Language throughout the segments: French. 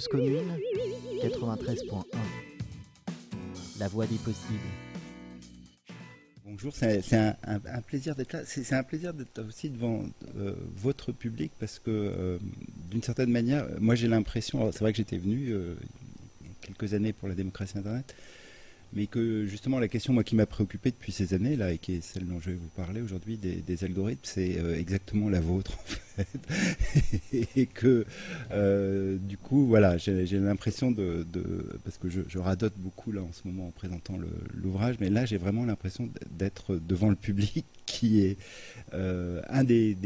Commune 93.1 La voix des possibles. Bonjour, c'est un, plaisir d'être là. C'est un plaisir d'être aussi devant euh, votre public parce que euh, d'une certaine manière, moi j'ai l'impression, c'est vrai que j'étais venu euh, quelques années pour la démocratie Internet, mais que justement la question moi qui m'a préoccupé depuis ces années là et qui est celle dont je vais vous parler aujourd'hui des, algorithmes c'est euh, exactement la vôtre en fait. Et que euh, du coup voilà j'ai l'impression de, parce que je, radote beaucoup là en ce moment en présentant l'ouvrage mais là j'ai vraiment l'impression d'être devant le public qui est euh, un des,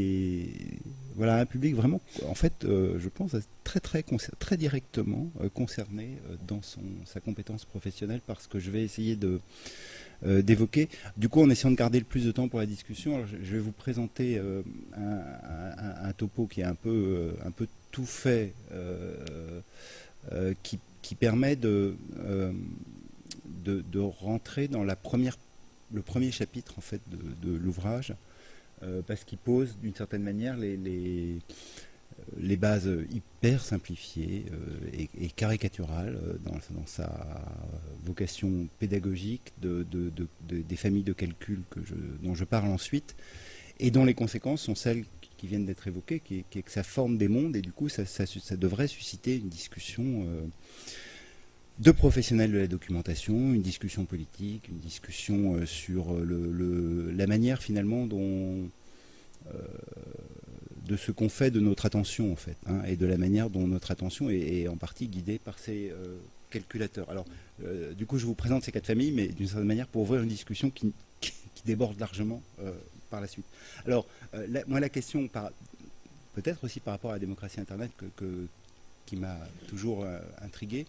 voilà un public vraiment en fait je pense très très très directement concerné dans son sa compétence professionnelle parce que je vais essayer de euh, d'évoquer. Du coup, en essayant de garder le plus de temps pour la discussion, je, vais vous présenter euh, un, topo qui est un peu, euh, un peu tout fait, qui, qui, permet de, de, rentrer dans la première, le premier chapitre en fait de, l'ouvrage, parce qu'il pose d'une certaine manière les les bases hyper simplifiées euh, et, caricaturales euh, dans, sa vocation pédagogique de, des familles de calcul dont je parle ensuite, et dont les conséquences sont celles qui viennent d'être évoquées, qui est, que ça forme des mondes, et du coup ça, devrait susciter une discussion euh, de professionnels de la documentation, une discussion politique, une discussion sur le, la manière finalement dont de ce qu'on fait de notre attention en fait, hein, et de la manière dont notre attention est, en partie guidée par ces euh, calculateurs. Alors, euh, du coup, je vous présente ces quatre familles, mais d'une certaine manière pour ouvrir une discussion qui, déborde largement euh, par la suite. Alors, moi, la question, peut-être aussi par rapport à la démocratie Internet qui m'a toujours intrigué,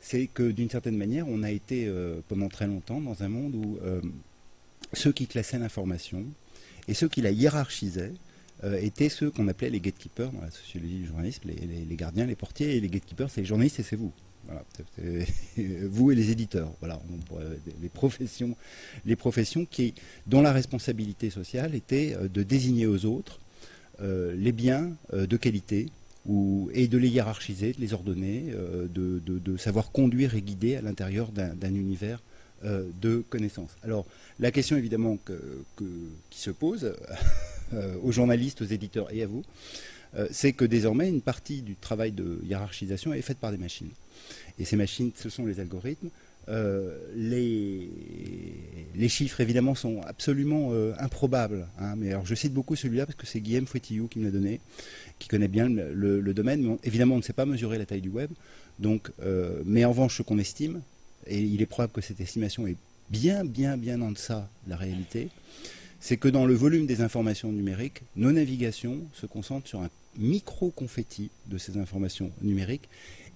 c'est que d'une certaine manière, on a été pendant très longtemps dans un monde où ceux qui classaient l'information et ceux qui la hiérarchisaient euh, étaient ceux qu'on appelait les gatekeepers dans la sociologie du journalisme, les, gardiens, les portiers, et les gatekeepers, c'est les journalistes et c'est vous. vous et les éditeurs, voilà, les professions, les professions qui, dont la responsabilité sociale était euh, de désigner aux autres euh, les biens de qualité et de les hiérarchiser, de les ordonner, de, savoir conduire et guider à l'intérieur d'un univers de connaissances. Alors, la question évidemment qui se pose euh, aux journalistes, aux éditeurs et à vous, euh, c'est que désormais une partie du travail de hiérarchisation est faite par des machines. Et ces machines, ce sont les algorithmes. Euh, les, chiffres, évidemment, sont absolument improbables. Hein. mais alors, je cite beaucoup celui-là parce que c'est Guillaume Fouettillou qui me l'a donné, qui connaît bien le, domaine. Mais évidemment, on ne sait pas mesurer la taille du web. Donc, mais en revanche, ce qu'on estime, et il est probable que cette estimation est bien, bien, bien en deçà de la réalité, c'est que dans le volume des informations numériques, nos navigations se concentrent sur un micro-confetti de ces informations numériques.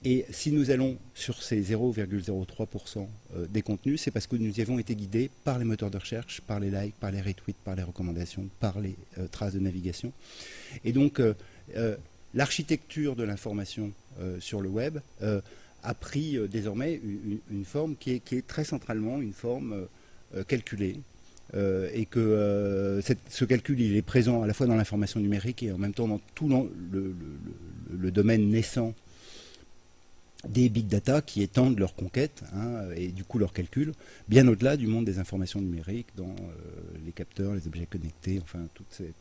Et si nous allons sur ces 0,03% euh, des contenus, c'est parce que nous y avons été guidés par les moteurs de recherche, par les likes, par les retweets, par les recommandations, par les euh, traces de navigation. Et donc, euh, l'architecture de l'information sur le web a pris désormais une, forme qui est, très centralement une forme calculée, euh, et que euh, ce calcul il est présent à la fois dans l'information numérique et en même temps dans tout le, domaine naissant des big data qui étendent leur conquête hein, et du coup leur calcul bien au-delà du monde des informations numériques dans euh, les capteurs, les objets connectés, enfin toutes ces,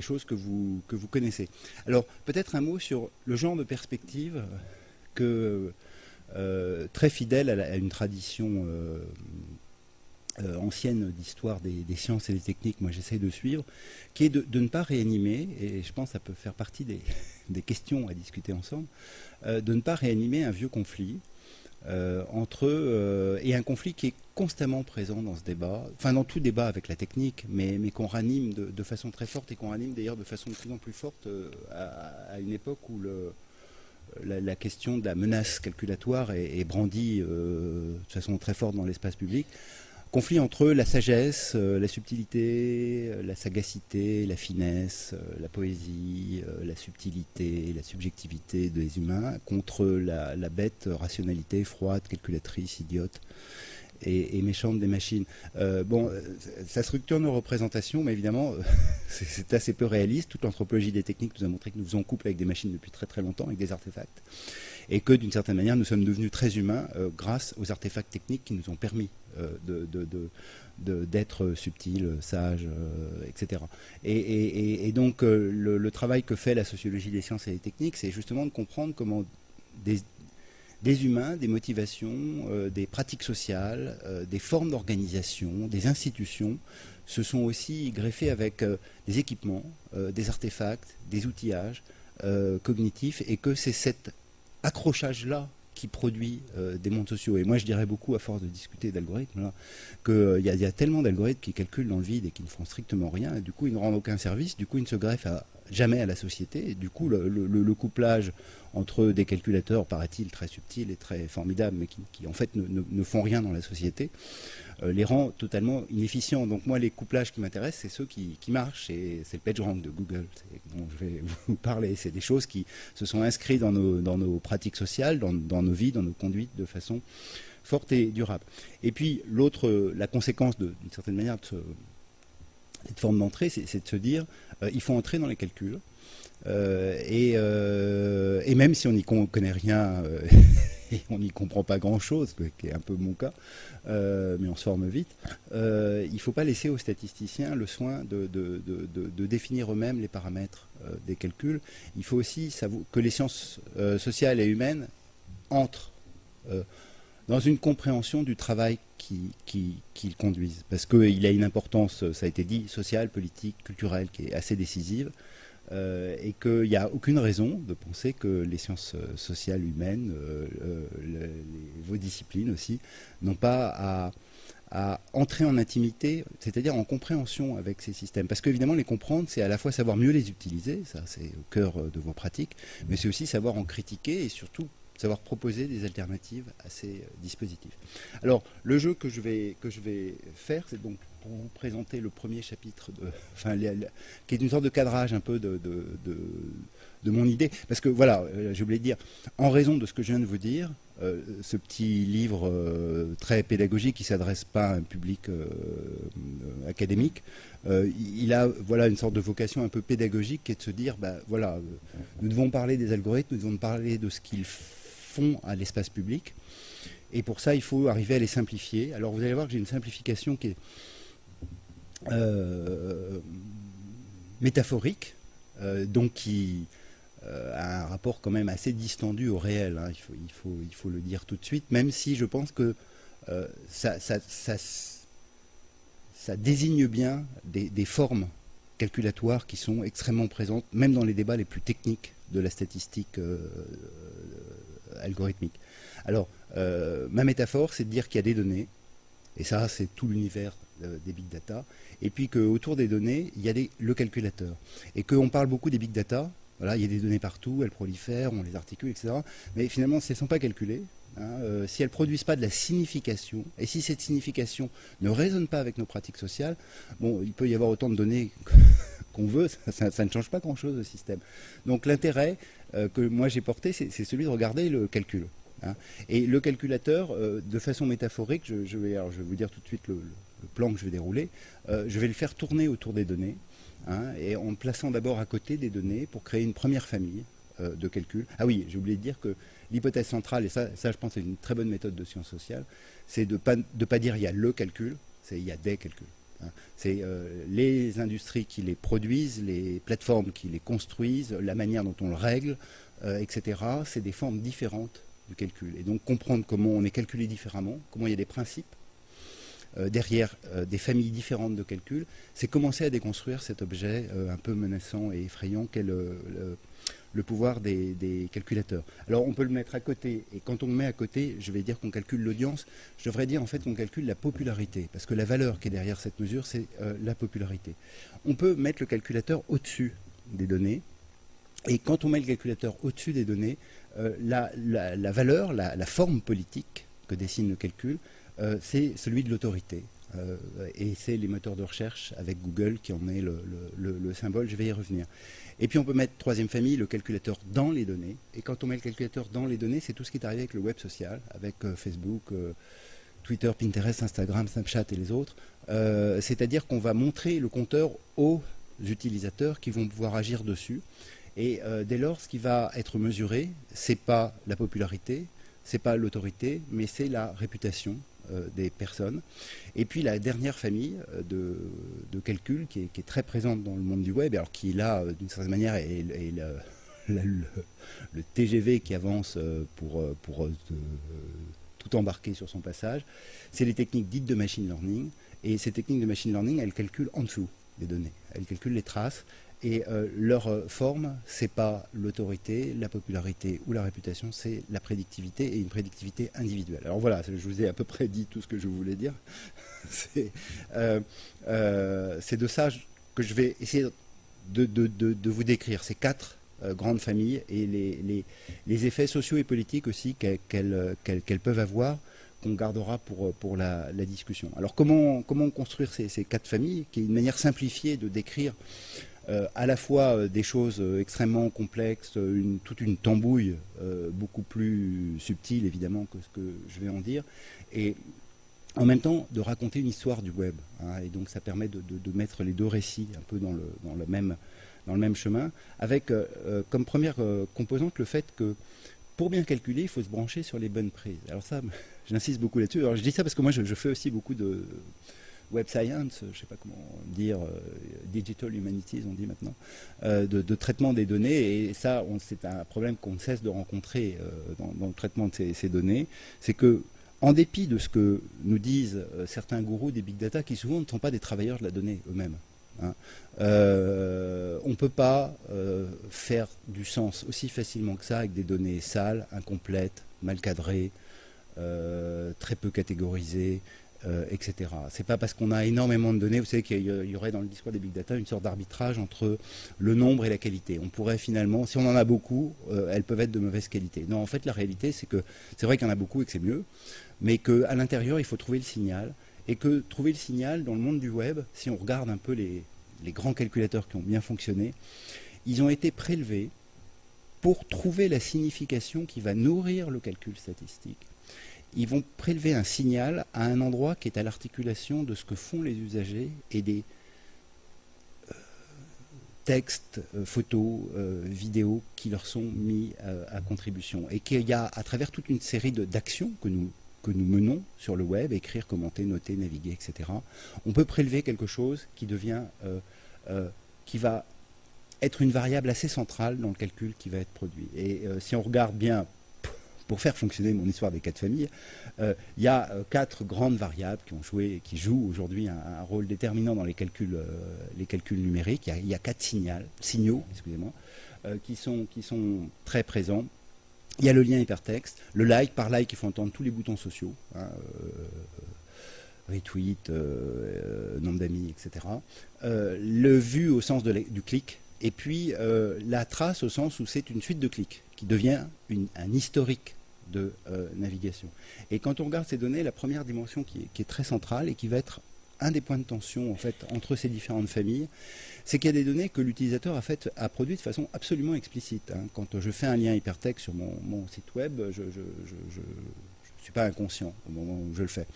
choses que vous, que vous connaissez. Alors peut-être un mot sur le genre de perspective que très fidèle à, une tradition euh, ancienne d'histoire des, sciences et des techniques, moi j'essaie de suivre, qui est de, ne pas réanimer, et je pense que ça peut faire partie des, questions à discuter ensemble, euh, de ne pas réanimer un vieux conflit euh, entre eux, et un conflit qui est constamment présent dans ce débat, enfin dans tout débat avec la technique, mais, qu'on ranime de, façon très forte et qu'on ranime d'ailleurs de façon de plus en plus forte à, une époque où la, question de la menace calculatoire est, est brandie de façon très forte dans l'espace public conflit entre la sagesse, euh, la subtilité, euh, la sagacité, la finesse, euh, la poésie, la subtilité, la subjectivité des humains, contre la, bête rationalité froide, calculatrice, idiote, et, méchante des machines. Bon, ça structure nos représentations, mais évidemment, c'est assez peu réaliste. Toute l'anthropologie des techniques nous a montré que nous faisons couple avec des machines depuis très très longtemps, avec des artefacts, et que d'une certaine manière, nous sommes devenus très humains grâce aux artefacts techniques qui nous ont permis de, d'être subtil, sage, etc. Et, donc le, le, travail que fait la sociologie des sciences et des techniques, c'est justement de comprendre comment des, humains, des motivations, euh, des pratiques sociales, euh, des formes d'organisation, des institutions se sont aussi greffés avec euh, des équipements, des artefacts, des outillages cognitifs, et que c'est cet accrochage-là qui produit des mondes sociaux. Et moi, je dirais beaucoup, à force de discuter d'algorithmes, qu'il y, y, a tellement d'algorithmes qui calculent dans le vide et qui ne font strictement rien, et du coup, ils ne rendent aucun service, du coup, ils ne se greffent à, jamais à la société. Du coup, le, couplage entre des calculateurs, paraît-il, très subtils et très formidables, mais qui, en fait ne, font rien dans la société, euh, les rend totalement inefficients. Donc moi, les couplages qui m'intéressent, c'est ceux qui, marchent, et c'est le PageRank de Google dont je vais vous parler. C'est des choses qui se sont inscrites dans nos, pratiques sociales, dans, nos vies, dans nos conduites de façon forte et durable. Et puis l'autre, la conséquence d'une certaine manière de cette forme d'entrée, c'est de se dire, il faut entrer dans les calculs. Euh, euh, et, même si on n'y connaît rien et on n'y comprend pas grand-chose, qui est un peu mon cas, mais on se forme vite, il ne faut pas laisser aux statisticiens le soin de définir eux-mêmes les paramètres des calculs. Il faut aussi que les sciences sociales et humaines entrent dans une compréhension du travail qu'ils conduisent. Parce qu'il a une importance, ça a été dit, sociale, politique, culturelle, qui est assez décisive. Euh, et qu'il n'y a aucune raison de penser que les sciences euh, sociales humaines, euh, vos disciplines aussi, n'ont pas à, à, entrer en intimité, c'est-à-dire en compréhension avec ces systèmes. Parce qu'évidemment, les comprendre, c'est à la fois savoir mieux les utiliser, ça c'est au cœur de vos pratiques, mais c'est aussi savoir en critiquer et surtout savoir proposer des alternatives à ces euh, dispositifs. Alors, le jeu que je vais, que je vais faire, c'est donc pour vous présenter le premier chapitre, enfin, qui est une sorte de cadrage un peu de, de, mon idée. Parce que voilà, euh, j'ai oublié de dire, en raison de ce que je viens de vous dire, euh, ce petit livre très pédagogique qui ne s'adresse pas à un public académique, il a voilà une sorte de vocation un peu pédagogique qui est de se dire, bah, voilà, nous devons parler des algorithmes, nous devons parler de ce qu'ils font font à l'espace public. Et pour ça, il faut arriver à les simplifier. Alors vous allez voir que j'ai une simplification qui est euh, métaphorique, euh, donc qui euh, a un rapport quand même assez distendu au réel. Hein. Il, faut, il, faut, il, faut, le dire tout de suite, même si je pense que ça, ça, ça, désigne bien des, des, formes calculatoires qui sont extrêmement présentes, même dans les débats les plus techniques de la statistique algorithmique. Alors, euh, ma métaphore, c'est de dire qu'il y a des données, et ça, c'est tout l'univers euh, des big data, et puis qu'autour des données, il y a le calculateur. Et qu'on parle beaucoup des big data, voilà, il y a des données partout, elles prolifèrent, on les articule, etc. Mais finalement, si elles ne sont pas calculées, hein, euh, si elles ne produisent pas de la signification, et si cette signification ne résonne pas avec nos pratiques sociales, bon, il peut y avoir autant de données qu'on veut, ça, ne change pas grand-chose au système. Donc l'intérêt euh, que moi j'ai porté, c'est celui de regarder le calcul. Hein. Et le calculateur, euh, de façon métaphorique, je, vais, je, vais, vous dire tout de suite le, plan que je vais dérouler, euh, je vais le faire tourner autour des données, hein, et en plaçant d'abord à côté des données pour créer une première famille de calcul. Ah oui, j'ai oublié de dire que l'hypothèse centrale, et ça, ça je pense c'est une très bonne méthode de sciences sociales, c'est de ne pas dire il y a le calcul, c'est il y a des calculs. Hein. C'est euh, les industries qui les produisent, les plateformes qui les construisent, la manière dont on le règle, euh, etc. C'est des formes différentes du calcul. Et donc comprendre comment on est calculé différemment, comment il y a des principes euh, derrière des familles différentes de calcul, c'est commencer à déconstruire cet objet un peu menaçant et effrayant qu'est le, le pouvoir des, calculateurs. Alors on peut le mettre à côté, et quand on le met à côté, je vais dire qu'on calcule l'audience, je devrais dire en fait qu'on calcule la popularité, parce que la valeur qui est derrière cette mesure, c'est euh, la popularité. On peut mettre le calculateur au-dessus des données, et quand on met le calculateur au-dessus des données, euh, la, valeur, la, forme politique que dessine le calcul, euh, c'est celui de l'autorité. et c'est les moteurs de recherche avec Google qui en est le symbole, je vais y revenir. Et puis on peut mettre troisième famille, le calculateur dans les données. Et quand on met le calculateur dans les données, c'est tout ce qui est arrivé avec le web social, avec euh, Facebook, euh, Twitter, Pinterest, Instagram, Snapchat et les autres. C'est-à-dire qu'on va montrer le compteur aux utilisateurs qui vont pouvoir agir dessus. Et dès lors, ce qui va être mesuré, c'est pas la popularité, c'est pas l'autorité, mais c'est la réputation euh, des personnes. Et puis la dernière famille euh, de, calcul qui est, très présente dans le monde du web, alors qui là euh, d'une certaine manière est, le, TGV qui avance pour, pour tout embarquer sur son passage, c'est les techniques dites de machine learning. Et ces techniques de machine learning, elles calculent en dessous les données. Elles calculent les traces et euh, leur euh, forme, c'est pas l'autorité, la popularité ou la réputation, c'est la prédictivité et une prédictivité individuelle. Alors voilà, je vous ai à peu près dit tout ce que je voulais dire. Euh, c'est de ça que je vais essayer de, vous décrire ces quatre grandes familles et les, effets sociaux et politiques aussi qu'elles peuvent avoir qu'on gardera pour, la, discussion. Alors comment, comment construire ces, ces, quatre familles, qui est une manière simplifiée de décrire euh, à la fois euh, des choses euh, extrêmement complexes, toute une tambouille beaucoup plus subtile évidemment que ce que je vais en dire, et en même temps de raconter une histoire du web. Hein, et donc ça permet de, mettre les deux récits un peu dans le, même, dans le même chemin, avec comme première composante le fait que pour bien calculer, il faut se brancher sur les bonnes prises. Alors ça, j'insiste beaucoup là-dessus. Alors je dis ça parce que moi je fais aussi beaucoup de web science, je ne sais pas comment dire, euh, digital humanities on dit maintenant, euh, de, traitement des données. Et ça, c'est un problème qu'on cesse de rencontrer euh, dans, le traitement de ces, données. C'est que, en dépit de ce que nous disent certains gourous des big data, qui souvent ne sont pas des travailleurs de la donnée eux-mêmes, hein, on ne peut pas faire du sens aussi facilement que ça avec des données sales, incomplètes, mal cadrées, très peu catégorisées, euh, etc. C'est pas parce qu'on a énormément de données, vous savez qu'il y aurait dans le discours des big data une sorte d'arbitrage entre le nombre et la qualité. On pourrait finalement, si on en a beaucoup, euh, elles peuvent être de mauvaise qualité. Non, en fait, la réalité, c'est que c'est vrai qu'il y en a beaucoup et que c'est mieux, mais qu'à l'intérieur, il faut trouver le signal. Et que trouver le signal dans le monde du web, si on regarde un peu les, les grands calculateurs qui ont bien fonctionné, ils ont été prélevés pour trouver la signification qui va nourrir le calcul statistique ils vont prélever un signal à un endroit qui est à l'articulation de ce que font les usagers et des euh, textes, euh, photos, euh, vidéos qui leur sont mis à contribution. Et qu'il y a à travers toute une série d'actions que nous, que nous menons sur le web, écrire, commenter, noter, naviguer, etc., on peut prélever quelque chose qui devient, qui va être une variable assez centrale dans le calcul qui va être produit. Et si on regarde bien pour faire fonctionner mon histoire des quatre familles, euh, il y a euh, quatre grandes variables qui ont joué, qui jouent aujourd'hui un, rôle déterminant dans les calculs, euh, les calculs numériques. Il y, a, quatre signaux, excusez-moi, qui, sont, très présents. Il y a le lien hypertexte, le like, par like, il faut entendre tous les boutons sociaux, hein, retweet, nombre d'amis, etc. le vu au sens du clic, et puis la trace au sens où c'est une suite de clics qui devient un historique de euh, navigation. Et quand on regarde ces données, la première dimension qui est, très centrale et qui va être un des points de tension en fait entre ces différentes familles, c'est qu'il y a des données que l'utilisateur a, fait, a produites de façon absolument explicite. Hein. Quand je fais un lien hypertexte sur mon, site web, je ne suis pas inconscient au moment où je le fais.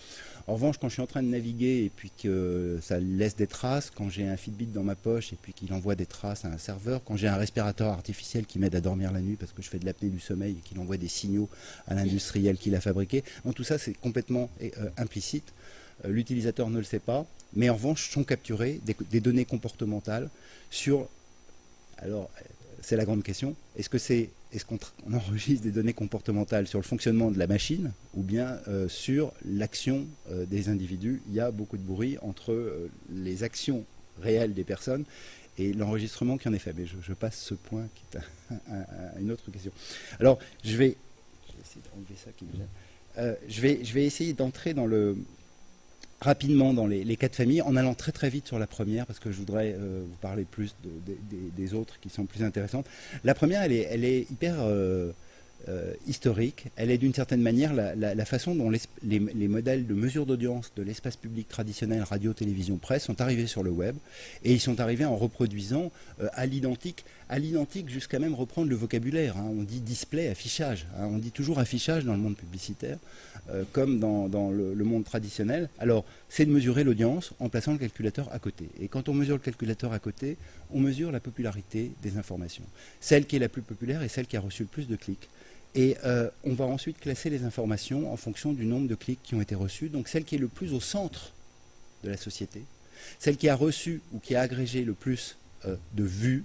En revanche, quand je suis en train de naviguer et puis que ça laisse des traces, quand j'ai un Fitbit dans ma poche et puis qu'il envoie des traces à un serveur, quand j'ai un respirateur artificiel qui m'aide à dormir la nuit parce que je fais de l'apnée du sommeil et qu'il envoie des signaux à l'industriel qui l'a fabriqué, tout ça c'est complètement euh, implicite. Euh, l'utilisateur ne le sait pas, mais en revanche sont capturées des, données comportementales sur. Alors, c'est la grande question. Est-ce que c'est est-ce qu'on enregistre des données comportementales sur le fonctionnement de la machine ou bien euh, sur l'action euh, des individus? Il y a beaucoup de bruit entre euh, les actions réelles des personnes et l'enregistrement qui en est fait. Mais je, passe ce point qui est une autre question. Alors, je vais essayer d'entrer dans le, rapidement dans les, quatre familles, en allant très très vite sur la première, parce que je voudrais euh, vous parler plus des autres qui sont plus intéressantes. La première, elle est, elle est hyper, euh, euh, historique, elle est d'une certaine manière la, façon dont les, modèles de mesure d'audience de l'espace public traditionnel, radio, télévision, presse, sont arrivés sur le web, et ils sont arrivés en reproduisant euh, à l'identique, à l'identique jusqu'à même reprendre le vocabulaire. Hein. On dit display, affichage, hein. on dit toujours affichage dans le monde publicitaire, euh, comme dans, le, le, monde traditionnel. Alors, c'est de mesurer l'audience en plaçant le calculateur à côté. Et quand on mesure le calculateur à côté, on mesure la popularité des informations. Celle qui est la plus populaire est celle qui a reçu le plus de clics. Et euh, on va ensuite classer les informations en fonction du nombre de clics qui ont été reçus. Donc celle qui est le plus au centre de la société, celle qui a reçu ou qui a agrégé le plus euh, de vues,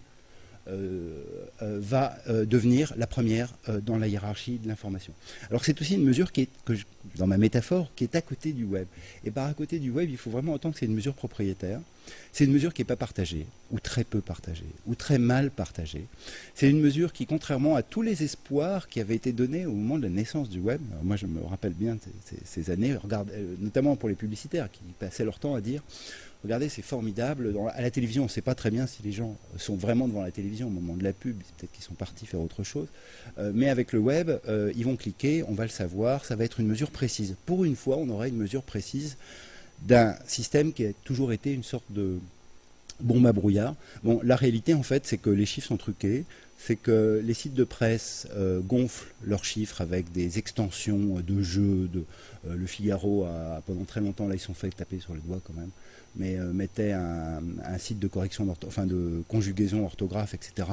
va devenir la première dans la hiérarchie de l'information. Alors c'est aussi une mesure qui est, que dans ma métaphore, qui est à côté du web. Et par à côté du web, il faut vraiment entendre que c'est une mesure propriétaire. C'est une mesure qui n'est pas partagée, ou très peu partagée, ou très mal partagée. C'est une mesure qui, contrairement à tous les espoirs qui avaient été donnés au moment de la naissance du web, moi je me rappelle bien ces, années, euh, notamment pour les publicitaires qui passaient leur temps à dire Regardez, c'est formidable. à la télévision, on ne sait pas très bien si les gens sont vraiment devant la télévision au moment de la pub. Peut-être qu'ils sont partis faire autre chose. Euh, mais avec le web, euh, ils vont cliquer, on va le savoir. Ça va être une mesure précise. Pour une fois, on aura une mesure précise d'un système qui a toujours été une sorte de bombe à brouillard. Bon, la réalité, en fait, c'est que les chiffres sont truqués, c'est que les sites de presse euh, gonflent leurs chiffres avec des extensions de jeux. De, le Figaro, a, pendant très longtemps, là, ils sont fait taper sur les doigts quand même, mais euh, mettait un, site de correction, enfin de conjugaison orthographe, etc.,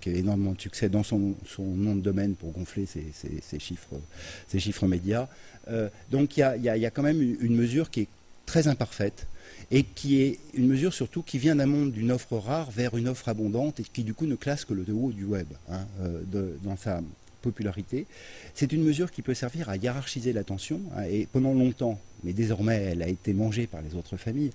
qui avait énormément de succès dans son, nom de domaine pour gonfler ses, chiffres, ses chiffres médias. donc il y, y a, quand même une mesure qui est très imparfaite et qui est une mesure surtout qui vient d'un monde d'une offre rare vers une offre abondante et qui du coup ne classe que le haut du web hein, euh, dans sa popularité. C'est une mesure qui peut servir à hiérarchiser l'attention hein, et pendant longtemps, mais désormais elle a été mangée par les autres familles,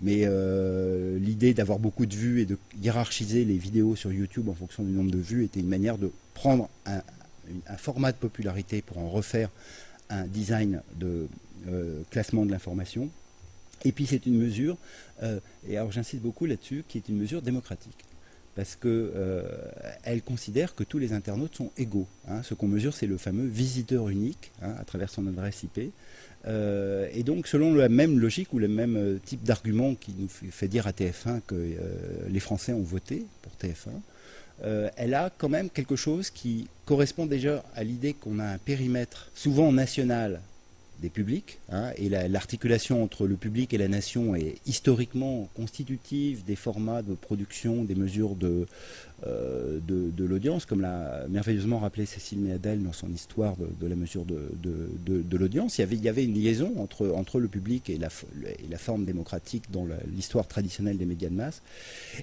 mais euh, l'idée d'avoir beaucoup de vues et de hiérarchiser les vidéos sur YouTube en fonction du nombre de vues était une manière de prendre un, format de popularité pour en refaire un design de euh, classement de l'information et puis c'est une mesure, euh, et alors j'insiste beaucoup là-dessus, qui est une mesure démocratique. Parce qu'elle euh, considère que tous les internautes sont égaux. Hein. Ce qu'on mesure, c'est le fameux visiteur unique hein, à travers son adresse IP. Euh, et donc, selon la même logique ou le même type d'argument qui nous fait dire à TF1 que les Français ont voté pour TF1, elle a quand même quelque chose qui correspond déjà à l'idée qu'on a un périmètre souvent national des publics, hein, et l'articulation entre le public et la nation est historiquement constitutive des formats de production, des mesures de, euh, de, l'audience, comme l'a merveilleusement rappelé Cécile Méadel dans son histoire de, la mesure de, de l'audience. Il y, avait, il y avait une liaison entre, entre le public et la, et la forme démocratique dans l'histoire traditionnelle des médias de masse.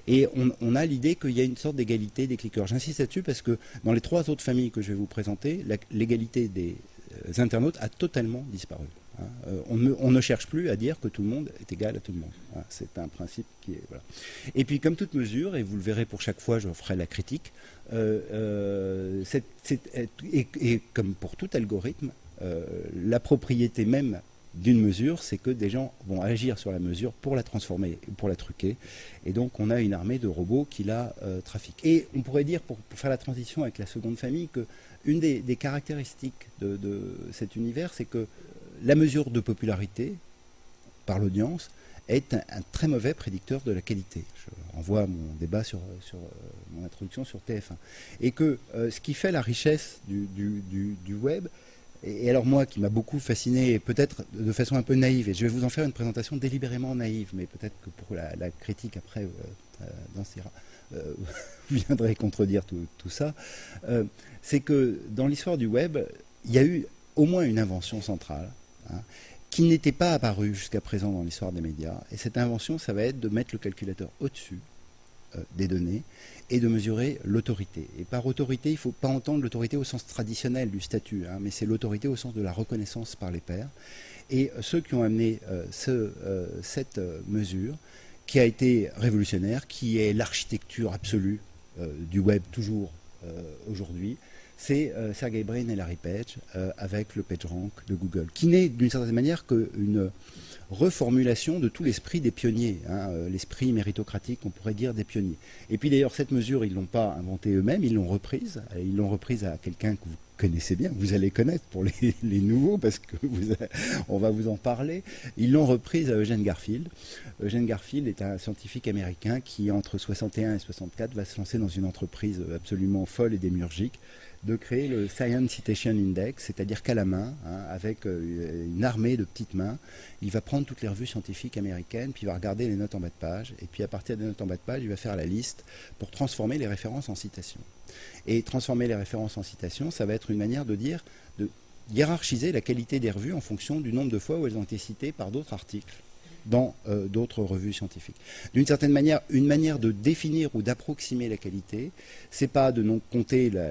Et on, on a l'idée qu'il y a une sorte d'égalité des cliqueurs. J'insiste là-dessus parce que dans les trois autres familles que je vais vous présenter, l'égalité des internautes a totalement disparu. Hein. Euh, on, ne, cherche plus à dire que tout le monde est égal à tout le monde. Hein. C'est un principe qui est. Et puis, comme toute mesure, et vous le verrez pour chaque fois, je ferai la critique, euh, et, comme pour tout algorithme, la propriété même d'une mesure, c'est que des gens vont agir sur la mesure pour la transformer, pour la truquer. Et donc, on a une armée de robots qui la trafiquent. Et on pourrait dire, pour, faire la transition avec la seconde famille, que une des, caractéristiques de, cet univers, c'est que la mesure de popularité par l'audience est un, très mauvais prédicteur de la qualité. Je renvoie mon débat sur, euh, mon introduction sur TF1. Et que euh, ce qui fait la richesse du, web, et, alors moi qui m'a beaucoup fasciné, peut-être de façon un peu naïve, et je vais vous en faire une présentation délibérément naïve, mais peut-être que pour la, critique après euh, euh, viendrez contredire tout, ça, euh, c'est que dans l'histoire du web, il y a eu au moins une invention centrale hein, qui n'était pas apparue jusqu'à présent dans l'histoire des médias. Et cette invention, ça va être de mettre le calculateur au-dessus euh, des données et de mesurer l'autorité. Et par autorité, il ne faut pas entendre l'autorité au sens traditionnel du statut, hein, mais c'est l'autorité au sens de la reconnaissance par les pairs. Et ceux qui ont amené cette mesure, qui a été révolutionnaire, qui est l'architecture absolue euh, du web toujours euh, aujourd'hui, c'est Sergey Brin et Larry Page avec le PageRank de Google, qui n'est d'une certaine manière qu'une reformulation de tout l'esprit des pionniers, hein, l'esprit méritocratique, on pourrait dire, des pionniers. Et puis d'ailleurs, cette mesure, ils ne l'ont pas inventée eux-mêmes, ils l'ont reprise. Ils l'ont reprise à quelqu'un que vous connaissez bien, vous allez connaître pour les, nouveaux parce que on va vous en parler. Ils l'ont reprise à Eugène Garfield. Eugène Garfield est un scientifique américain qui, entre 61 et 64, va se lancer dans une entreprise absolument folle et démurgique de créer le Science Citation Index, c'est-à-dire qu'à la main, hein, avec euh, une armée de petites mains, il va prendre toutes les revues scientifiques américaines, puis il va regarder les notes en bas de page, et puis à partir des notes en bas de page, il va faire la liste pour transformer les références en citations. Et transformer les références en citations, ça va être une manière de dire, de hiérarchiser la qualité des revues en fonction du nombre de fois où elles ont été citées par d'autres articles dans euh, d'autres revues scientifiques. D'une certaine manière, une manière de définir ou d'approximer la qualité, c'est pas de non compter la,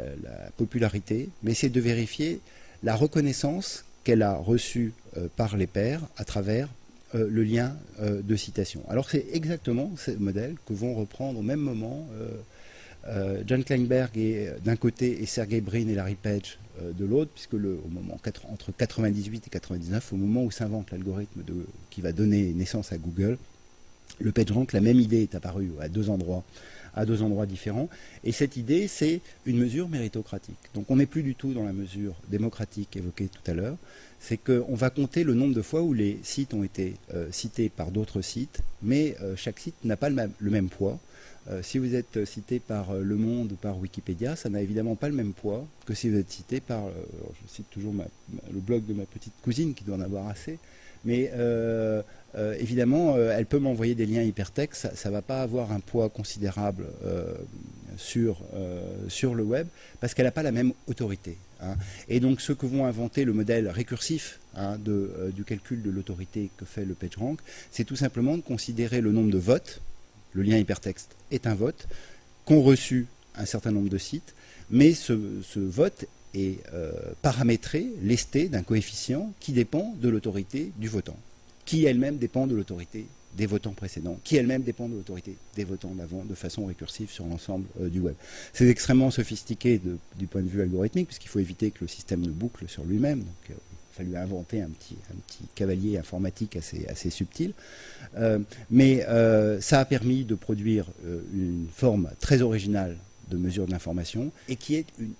popularité, mais c'est de vérifier la reconnaissance qu'elle a reçue euh, par les pairs à travers euh, le lien de citation. Alors c'est exactement ce modèle que vont reprendre au même moment John Kleinberg d'un côté et Sergey Brin et Larry Page de l'autre, puisque le, au moment, entre 98 et 99, au moment où s'invente l'algorithme qui va donner naissance à Google, le PageRank, la même idée est apparue à deux endroits à deux endroits différents. Et cette idée, c'est une mesure méritocratique. Donc on n'est plus du tout dans la mesure démocratique évoquée tout à l'heure. C'est qu'on va compter le nombre de fois où les sites ont été cités par d'autres sites, mais chaque site n'a pas le même poids. Euh, si vous êtes cité par euh, Le Monde ou par Wikipédia, ça n'a évidemment pas le même poids que si vous êtes cité par, euh, je cite toujours le blog de ma petite cousine qui doit en avoir assez, mais évidemment, elle peut m'envoyer des liens hypertextes, ça ne va pas avoir un poids considérable sur, sur le web parce qu'elle n'a pas la même autorité. Hein. Et donc, ceux que vont inventer le modèle récursif hein, du calcul de l'autorité que fait le PageRank, c'est tout simplement de considérer le nombre de votes le lien hypertexte est un vote qu'ont reçu un certain nombre de sites, mais ce, vote est euh, paramétré, lesté d'un coefficient qui dépend de l'autorité du votant, qui elle-même dépend de l'autorité des votants précédents, qui elle-même dépend de l'autorité des votants d'avant de façon récursive sur l'ensemble euh, du web. C'est extrêmement sophistiqué du point de vue algorithmique, puisqu'il faut éviter que le système ne boucle sur lui-même. Euh, fallu inventer un petit, un petit cavalier informatique assez, assez subtil. Euh, mais euh, ça a permis de produire euh, une forme très originale de mesure de l'information et qui est une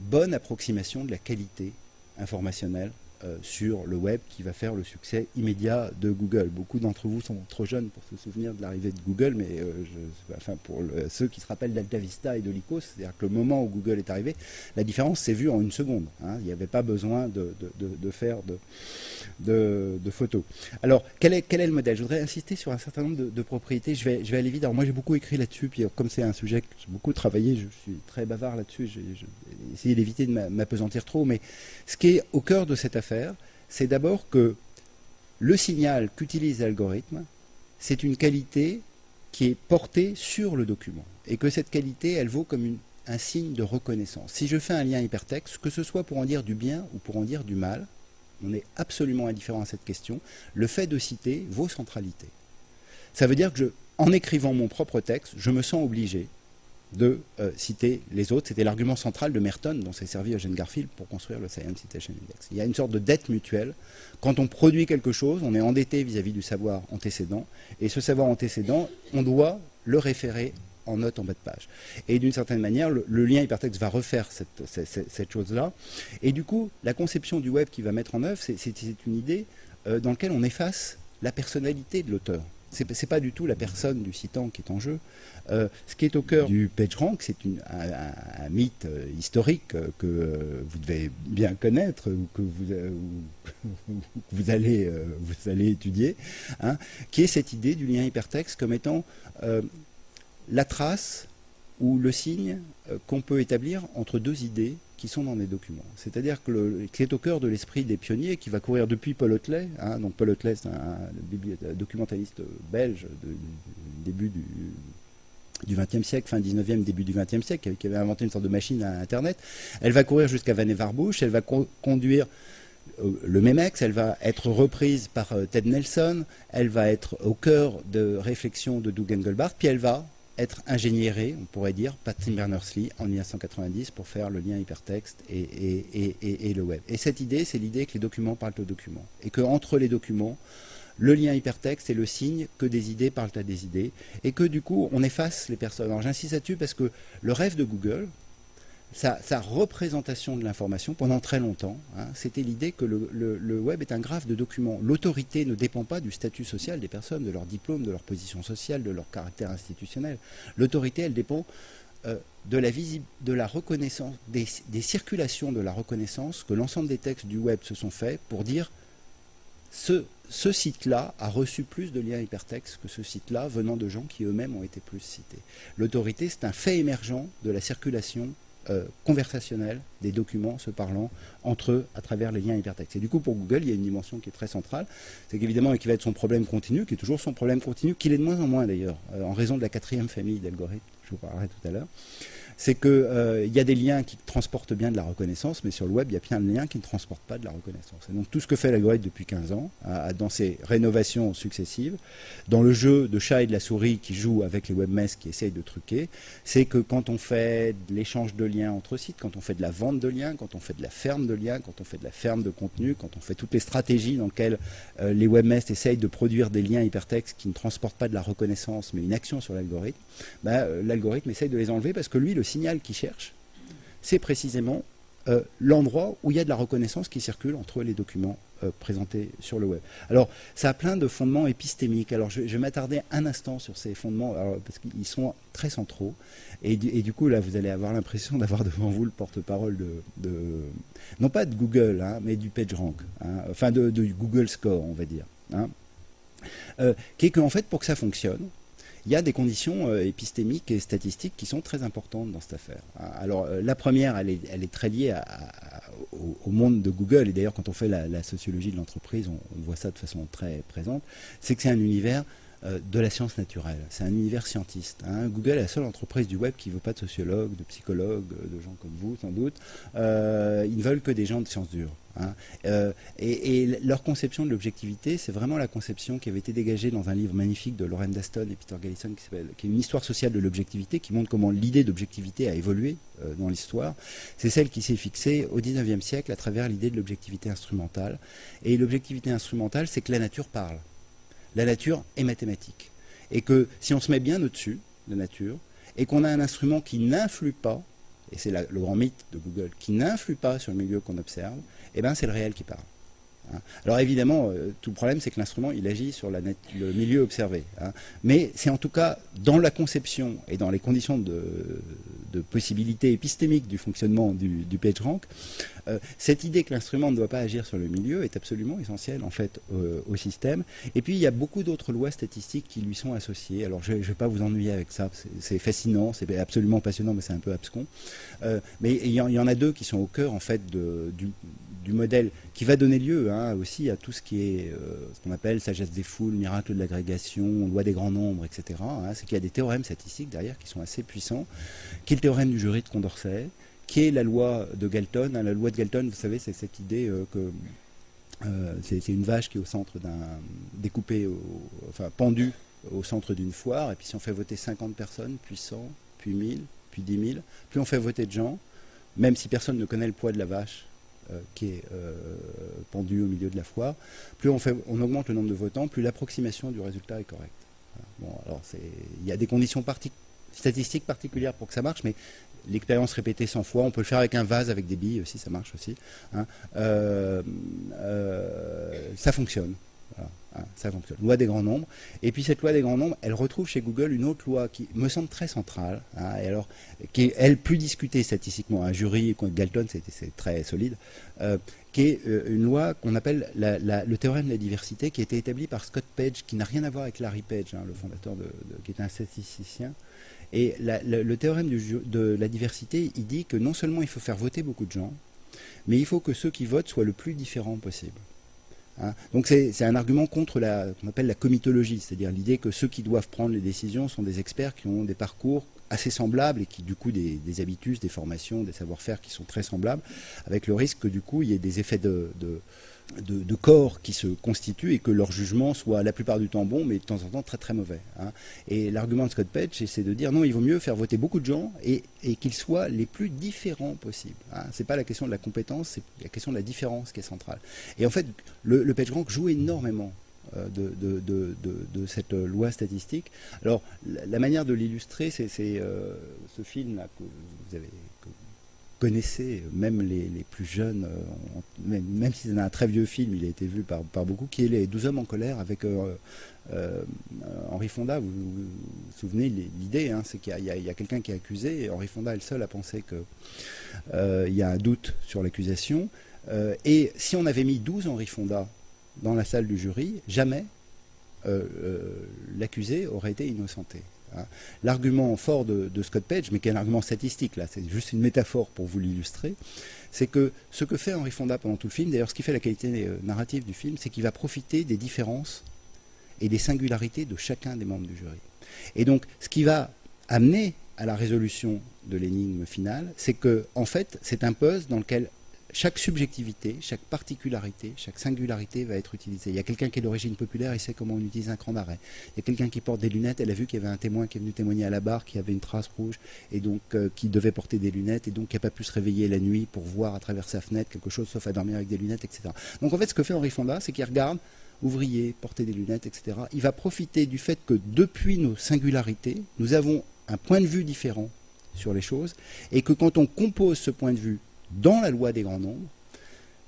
bonne approximation de la qualité informationnelle euh, sur le web qui va faire le succès immédiat de Google. Beaucoup d'entre vous sont trop jeunes pour se souvenir de l'arrivée de Google, mais euh, enfin pour ceux qui se rappellent d'Alta Vista et de l'ICOS, c'est-à-dire que le moment où Google est arrivé, la différence s'est vue en une seconde. Hein. Il n'y avait pas besoin de, faire de, photos. Alors, quel est, quel est le modèle? Je voudrais insister sur un certain nombre de, propriétés. Je vais, je vais aller vite. Alors, moi, j'ai beaucoup écrit là-dessus, puis comme c'est un sujet que j'ai beaucoup travaillé, je suis très bavard là-dessus, j'ai essayé d'éviter de m'apesantir trop, mais ce qui est au cœur de cette affaire, c'est d'abord que le signal qu'utilise l'algorithme, c'est une qualité qui est portée sur le document. Et que cette qualité, elle vaut comme un signe de reconnaissance. Si je fais un lien hypertexte, que ce soit pour en dire du bien ou pour en dire du mal, on est absolument indifférent à cette question, le fait de citer vaut centralité. Ça veut dire que, je, en écrivant mon propre texte, je me sens obligé de euh, citer les autres. C'était l'argument central de Merton, dont s'est servi Eugene Garfield pour construire le Science Citation Index. Il y a une sorte de dette mutuelle. Quand on produit quelque chose, on est endetté vis-à-vis du savoir antécédent, et ce savoir antécédent, on doit le référer en note en bas de page. Et d'une certaine manière, le, lien hypertexte va refaire cette, chose-là. Et du coup, la conception du web qu'il va mettre en œuvre, c'est une idée euh, dans laquelle on efface la personnalité de l'auteur. Ce n'est pas du tout la personne du citant qui est en jeu. Euh, ce qui est au cœur du PageRank, c'est un, mythe euh, historique euh, que vous devez bien connaître ou que vous, allez, vous allez étudier, hein, qui est cette idée du lien hypertexte comme étant la trace ou le signe qu'on peut établir entre deux idées qui sont dans des documents. C'est-à-dire que le, qui est au cœur de l'esprit des pionniers, qui va courir depuis Paul Hotelet. Hein, donc Paul Hotelet, c'est un, documentaliste belge du début du XXe siècle, fin 19e, début du XXe siècle, qui avait inventé une sorte de machine à Internet. Elle va courir jusqu'à Van Warbush, elle va conduire euh, le Memex, elle va être reprise par euh, Ted Nelson, elle va être au cœur de réflexion de Doug Engelbart, puis elle va être ingénieré, on pourrait dire, Tim Berners-Lee en 1990 pour faire le lien hypertexte et, le web. Et cette idée, c'est l'idée que les documents parlent aux documents. Et qu'entre les documents, le lien hypertexte est le signe que des idées parlent à des idées. Et que du coup, on efface les personnes. Alors j'insiste là-dessus parce que le rêve de Google, sa, représentation de l'information pendant très longtemps, hein, c'était l'idée que le, web est un graphe de documents. L'autorité ne dépend pas du statut social des personnes, de leur diplôme, de leur position sociale, de leur caractère institutionnel. L'autorité, elle dépend euh, de, la de la reconnaissance, des, circulations de la reconnaissance que l'ensemble des textes du web se sont faits pour dire ce, ce site-là a reçu plus de liens hypertextes que ce site-là venant de gens qui eux-mêmes ont été plus cités. L'autorité, c'est un fait émergent de la circulation euh, conversationnel des documents se parlant entre eux à travers les liens hypertextes. Et du coup, pour Google, il y a une dimension qui est très centrale, c'est qu'évidemment, qui va être son problème continu, qui est toujours son problème continu, qu'il est de moins en moins d'ailleurs, euh, en raison de la quatrième famille d'algorithmes, je vous parlerai tout à l'heure c'est qu'il euh, y a des liens qui transportent bien de la reconnaissance, mais sur le web, il y a plein de liens qui ne transportent pas de la reconnaissance. Et donc tout ce que fait l'algorithme depuis 15 ans, dans ses rénovations successives, dans le jeu de chat et de la souris qui joue avec les webmesses qui essayent de truquer, c'est que quand on fait l'échange de liens entre sites, quand on fait de la vente de liens, quand on fait de la ferme de liens, quand on fait de la ferme de contenu, quand on fait toutes les stratégies dans lesquelles euh, les webmesses essayent de produire des liens hypertextes qui ne transportent pas de la reconnaissance, mais une action sur l'algorithme, bah, euh, l'algorithme essaye de les enlever parce que lui, signal qu'il cherche, c'est précisément euh, l'endroit où il y a de la reconnaissance qui circule entre les documents euh, présentés sur le web. Alors, ça a plein de fondements épistémiques. Alors, je, vais m'attarder un instant sur ces fondements, parce qu'ils sont très centraux. Et, du coup, là, vous allez avoir l'impression d'avoir devant vous le porte-parole de, non pas de Google, hein, mais du PageRank, hein, enfin de, Google Score, on va dire. Hein, euh, qui est qu'en fait, pour que ça fonctionne, il y a des conditions euh, épistémiques et statistiques qui sont très importantes dans cette affaire. Alors euh, la première, elle est, très liée au, monde de Google, et d'ailleurs quand on fait la, sociologie de l'entreprise, on, voit ça de façon très présente, c'est que c'est un univers euh, de la science naturelle. C'est un univers scientiste. Hein. Google est la seule entreprise du web qui ne veut pas de sociologues, de psychologues, de gens comme vous sans doute. ils ne veulent que des gens de sciences dures. Hein. Euh, et, leur conception de l'objectivité, c'est vraiment la conception qui avait été dégagée dans un livre magnifique de Lauren Daston et Peter Gallison, qui, qui est une histoire sociale de l'objectivité, qui montre comment l'idée d'objectivité a évolué euh, dans l'histoire. C'est celle qui s'est fixée au XIXe siècle à travers l'idée de l'objectivité instrumentale. Et l'objectivité instrumentale, c'est que la nature parle. La nature est mathématique. Et que si on se met bien au-dessus de la nature, et qu'on a un instrument qui n'influe pas, et c'est le grand mythe de Google, qui n'influe pas sur le milieu qu'on observe, eh ben, c'est le réel qui parle. Hein. Alors évidemment, euh, tout le problème, c'est que l'instrument, il agit sur le milieu observé. Hein. Mais c'est en tout cas dans la conception et dans les conditions de, possibilité épistémique du fonctionnement du, du PageRank, euh, cette idée que l'instrument ne doit pas agir sur le milieu est absolument essentielle en fait au système. Et puis il y a beaucoup d'autres lois statistiques qui lui sont associées. Alors je ne vais pas vous ennuyer avec ça, c'est fascinant, c'est absolument passionnant, mais c'est un peu abscon. Euh, mais il y, en a deux qui sont au cœur en fait du, du modèle qui va donner lieu hein, aussi à tout ce qui est euh, ce qu'on appelle sagesse des foules, miracle de l'agrégation, loi des grands nombres, etc. Hein. c'est qu'il y a des théorèmes statistiques derrière qui sont assez puissants, qui est le théorème du jury de Condorcet, qui est la loi de Galton. Hein. la loi de Galton, vous savez, c'est cette idée euh, que euh, c'est une vache qui est au centre d'un découpé, enfin pendue au centre d'une foire, et puis si on fait voter 50 personnes, puis 100, puis 1000, puis 10 000, plus on fait voter de gens, même si personne ne connaît le poids de la vache, qui est euh, pendu au milieu de la foire, plus on, fait, on augmente le nombre de votants, plus l'approximation du résultat est correcte. Bon, alors il y a des conditions statistiques particulières pour que ça marche, mais l'expérience répétée 100 fois, on peut le faire avec un vase, avec des billes aussi, ça marche aussi. Hein. Euh, ça fonctionne. Ça fonctionne. Loi des grands nombres. Et puis cette loi des grands nombres, elle retrouve chez Google une autre loi qui me semble très centrale, hein, et alors, qui est, elle, plus discutée statistiquement. Un jury, Galton, c'est très solide, euh, qui est euh, une loi qu'on appelle le théorème de la diversité, qui a été établi par Scott Page, qui n'a rien à voir avec Larry Page, hein, le fondateur de, qui est un statisticien. Et le, théorème de la diversité, il dit que non seulement il faut faire voter beaucoup de gens, mais il faut que ceux qui votent soient le plus différents possible. Hein. Donc c'est un argument contre la qu'on appelle la comitologie, c'est-à-dire l'idée que ceux qui doivent prendre les décisions sont des experts qui ont des parcours assez semblables et qui du coup des, des habitus, des formations, des savoir-faire qui sont très semblables, avec le risque que du coup il y ait des effets de, de, corps qui se constituent et que leur jugement soit la plupart du temps bon, mais de temps en temps très très mauvais. Hein. Et l'argument de Scott Page, c'est de dire non, il vaut mieux faire voter beaucoup de gens et, qu'ils soient les plus différents possibles. Hein. Ce n'est pas la question de la compétence, c'est la question de la différence qui est centrale. Et en fait, le, le PageRank joue énormément euh, de, cette loi statistique. Alors, la, manière de l'illustrer, c'est euh, ce film que vous avez connaissez, même les, plus jeunes, euh, même, si c'est un très vieux film, il a été vu par, beaucoup, qui est Les 12 hommes en colère avec Henri Fonda. Vous vous, souvenez l'idée, hein, c'est qu'il y a, quelqu'un qui est accusé et Henri Fonda est le seul à penser qu'il y a un doute sur l'accusation. et si on avait mis 12 Henri Fonda dans la salle du jury, jamais euh, euh, l'accusé aurait été innocenté. Hein. L'argument fort de, Scott Page, mais qui est un argument statistique, là, c'est juste une métaphore pour vous l'illustrer, c'est que ce que fait Henri Fonda pendant tout le film, d'ailleurs ce qui fait la qualité euh, narrative du film, c'est qu'il va profiter des différences et des singularités de chacun des membres du jury. Et donc, ce qui va amener à la résolution de l'énigme finale, c'est que, en fait, c'est un puzzle dans lequel chaque subjectivité, chaque particularité, chaque singularité va être utilisée. Il y a quelqu'un qui est d'origine populaire, il sait comment on utilise un cran d'arrêt. Il y a quelqu'un qui porte des lunettes, elle a vu qu'il y avait un témoin qui est venu témoigner à la barre, qui avait une trace rouge, et donc euh, qui devait porter des lunettes, et donc qui n'a pas pu se réveiller la nuit pour voir à travers sa fenêtre quelque chose, sauf à dormir avec des lunettes, etc. Donc en fait, ce que fait Henri Fonda, c'est qu'il regarde ouvrier, porter des lunettes, etc. Il va profiter du fait que depuis nos singularités, nous avons un point de vue différent sur les choses, et que quand on compose ce point de vue dans la loi des grands nombres,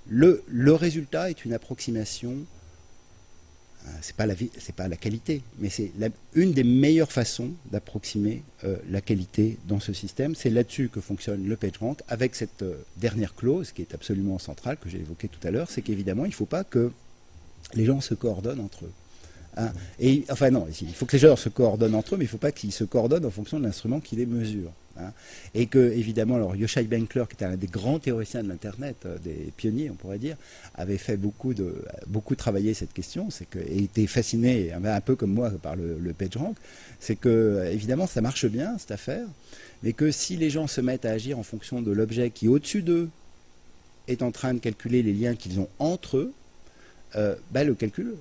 le, résultat est une approximation. Euh, c'est pas la pas la qualité, mais c'est une des meilleures façons d'approximer euh, la qualité dans ce système. C'est là-dessus que fonctionne le PageRank, avec cette euh, dernière clause qui est absolument centrale que j'ai évoquée tout à l'heure, c'est qu'évidemment il ne faut pas que les gens se coordonnent entre eux. Hein. Et, enfin non, il faut que les gens se coordonnent entre eux, mais il ne faut pas qu'ils se coordonnent en fonction de l'instrument qui les mesure. Hein. Et que, évidemment, alors Yoshai Benkler, qui était un des grands théoriciens de l'Internet, euh, des pionniers, on pourrait dire, avait fait beaucoup de, beaucoup travailler cette question, c'est que, et était fasciné, un peu comme moi, par le, le PageRank, c'est que, évidemment, ça marche bien, cette affaire, mais que si les gens se mettent à agir en fonction de l'objet qui, au-dessus d'eux, est en train de calculer les liens qu'ils ont entre eux, euh, bah, le calcul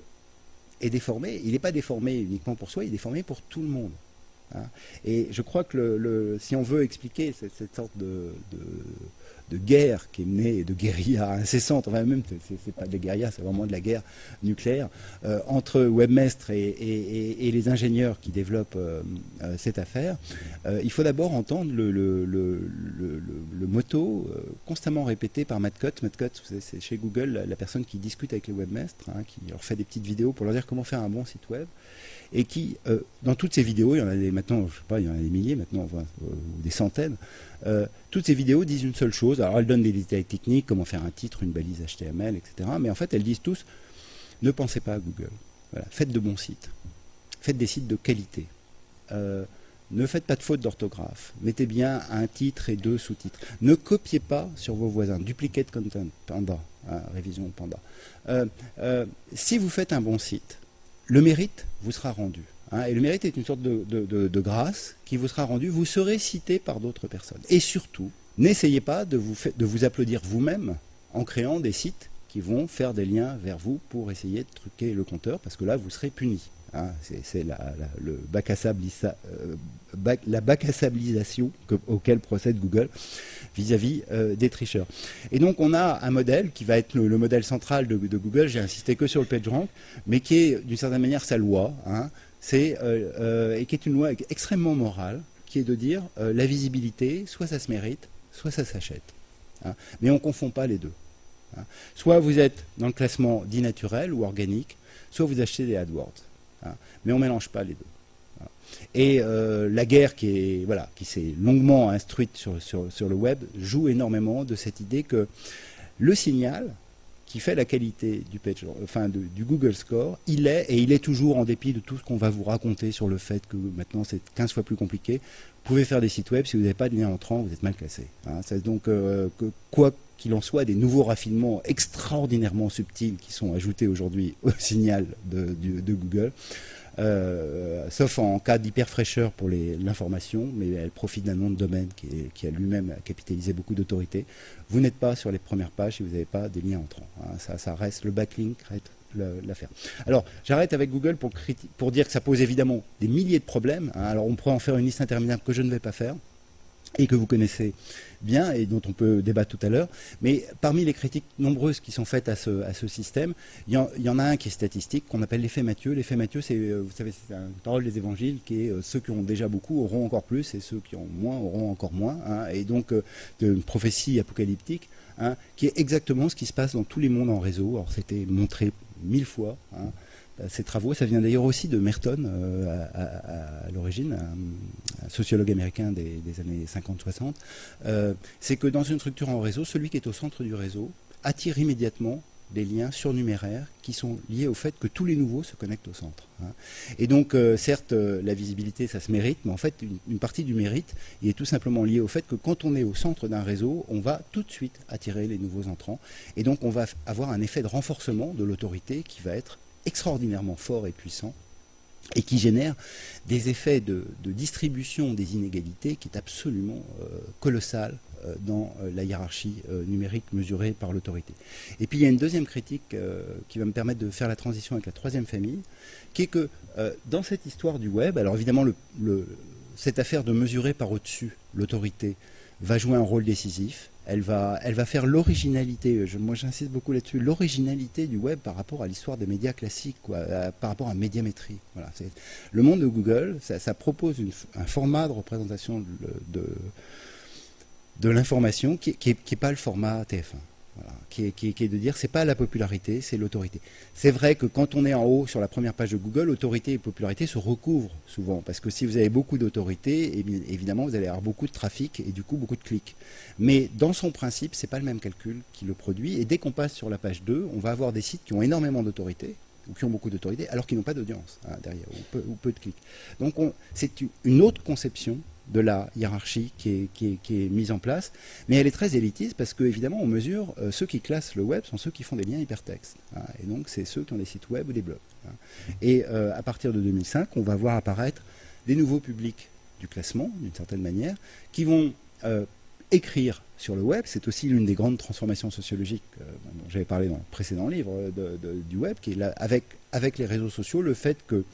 est déformé. Il n'est pas déformé uniquement pour soi, il est déformé pour tout le monde. Hein. Et je crois que le, si on veut expliquer cette, sorte de, de, guerre qui est menée, de guérilla incessante, enfin même, c'est pas de la guérilla, c'est vraiment de la guerre nucléaire, euh, entre Webmestre et, les ingénieurs qui développent euh, euh, cette affaire, il faut d'abord entendre le motto constamment répété par Matt Cott. Matt Cott, c'est chez Google la, personne qui discute avec les webmestres, hein, qui leur fait des petites vidéos pour leur dire comment faire un bon site web et qui, euh, dans toutes ces vidéos, il y en a des, maintenant, je sais pas, il y en a des milliers maintenant, euh, ou des centaines, euh, toutes ces vidéos disent une seule chose. Alors elles donnent des détails techniques, comment faire un titre, une balise HTML, etc. Mais en fait, elles disent tous, ne pensez pas à Google. Faites de bons sites. Faites des sites de qualité. ne faites pas de fautes d'orthographe. Mettez bien un titre et deux sous-titres. Ne copiez pas sur vos voisins. Duplicate content, Panda, hein, révision Panda. si vous faites un bon site, le mérite vous sera rendu. Hein. et le mérite est une sorte de, grâce qui vous sera rendue. Vous serez cité par d'autres personnes. Et surtout, n'essayez pas de vous, de vous applaudir vous-même en créant des sites qui vont faire des liens vers vous pour essayer de truquer le compteur, parce que là, vous serez puni. Hein. c'est la, le bac à euh, la à sabllisation auquel procède Google vis-à-vis euh, des tricheurs. Et donc on a un modèle qui va être le, modèle central de, Google, j'ai insisté que sur le PageRank, mais qui est d'une certaine manière sa loi, hein, c'est, euh, et qui est une loi extrêmement morale, qui est de dire la visibilité, soit ça se mérite, soit ça s'achète. Hein. Mais on ne confond pas les deux. Soit vous êtes dans le classement dit naturel ou organique, soit vous achetez des AdWords. Hein. mais on ne mélange pas les deux. Et euh, la guerre qui voilà, qui s'est longuement instruite sur, sur, le web joue énormément de cette idée que le signal qui fait la qualité du page, enfin du Google Score, il est et il est toujours en dépit de tout ce qu'on va vous raconter sur le fait que maintenant c'est 15 fois plus compliqué. Vous pouvez faire des sites web si vous n'avez pas de lien entrant, vous êtes mal classé. Hein. donc euh, que, quoi qu'il en soit, des nouveaux raffinements extraordinairement subtils qui sont ajoutés aujourd'hui au signal de, Google. Euh, sauf en cas d'hyperfraîcheur pour l'information, mais elle profite d'un nom de domaine qui, a lui-même capitalisé beaucoup d'autorité. Vous n'êtes pas sur les premières pages si vous n'avez pas des liens entrants. Hein. Ça, ça, reste le backlink reste l'affaire. Alors, j'arrête avec Google pour, pour, dire que ça pose évidemment des milliers de problèmes. Hein. Alors, on pourrait en faire une liste interminable que je ne vais pas faire et que vous connaissez bien et dont on peut débattre tout à l'heure. Mais parmi les critiques nombreuses qui sont faites à ce, système, il y, en, a un qui est statistique, qu'on appelle l'effet Mathieu. L'effet Mathieu, c'est, euh, vous savez, c'est une parole des évangiles qui est euh, ceux qui ont déjà beaucoup auront encore plus et ceux qui ont moins auront encore moins. Hein. et donc, euh, une prophétie apocalyptique. Hein, qui est exactement ce qui se passe dans tous les mondes en réseau. Alors c'était montré mille fois. Hein, ces travaux. Ça vient d'ailleurs aussi de Merton euh, à, l'origine, un, sociologue américain des, années 50-60. Euh, c'est que dans une structure en réseau, celui qui est au centre du réseau attire immédiatement des liens surnuméraires qui sont liés au fait que tous les nouveaux se connectent au centre. Hein. Et donc, euh, certes, la visibilité, ça se mérite, mais en fait, une, partie du mérite est tout simplement liée au fait que quand on est au centre d'un réseau, on va tout de suite attirer les nouveaux entrants. Et donc, on va avoir un effet de renforcement de l'autorité qui va être extraordinairement fort et puissant et qui génère des effets de, distribution des inégalités qui est absolument euh, colossal euh, dans euh, la hiérarchie numérique mesurée par l'autorité. Et puis il y a une deuxième critique qui va me permettre de faire la transition avec la troisième famille, qui est que dans cette histoire du web, alors évidemment cette affaire de mesurer par au-dessus l'autorité va jouer un rôle décisif, elle va, elle va faire l'originalité, moi j'insiste beaucoup là-dessus, l'originalité du web par rapport à l'histoire des médias classiques, par rapport à médiamétrie. Voilà, le monde de Google, ça, propose un format de représentation de, de, l'information qui n'est pas le format TF1 qui, est, de dire c'est pas la popularité, c'est l'autorité. C'est vrai que quand on est en haut sur la première page de Google, autorité et popularité se recouvrent souvent, parce que si vous avez beaucoup d'autorité, évidemment vous allez avoir beaucoup de trafic et du coup beaucoup de clics. Mais dans son principe, c'est pas le même calcul qui le produit. Et dès qu'on passe sur la page 2, on va avoir des sites qui ont énormément d'autorité ou qui ont beaucoup d'autorité, alors qu'ils n'ont pas d'audience hein, derrière, ou peu, de clics. Donc c'est une autre conception de la hiérarchie qui est, mise en place, mais elle est très élitiste parce qu'évidemment on mesure euh, ceux qui classent le web sont ceux qui font des liens hypertextes, hein, et donc c'est ceux qui ont des sites web ou des blogs. Hein. Et euh, à partir de 2005, on va voir apparaître des nouveaux publics du classement, d'une certaine manière, qui vont euh, écrire sur le web. C'est aussi l'une des grandes transformations sociologiques dont j'avais parlé dans le précédent livre du web, qui est avec les réseaux sociaux, le fait que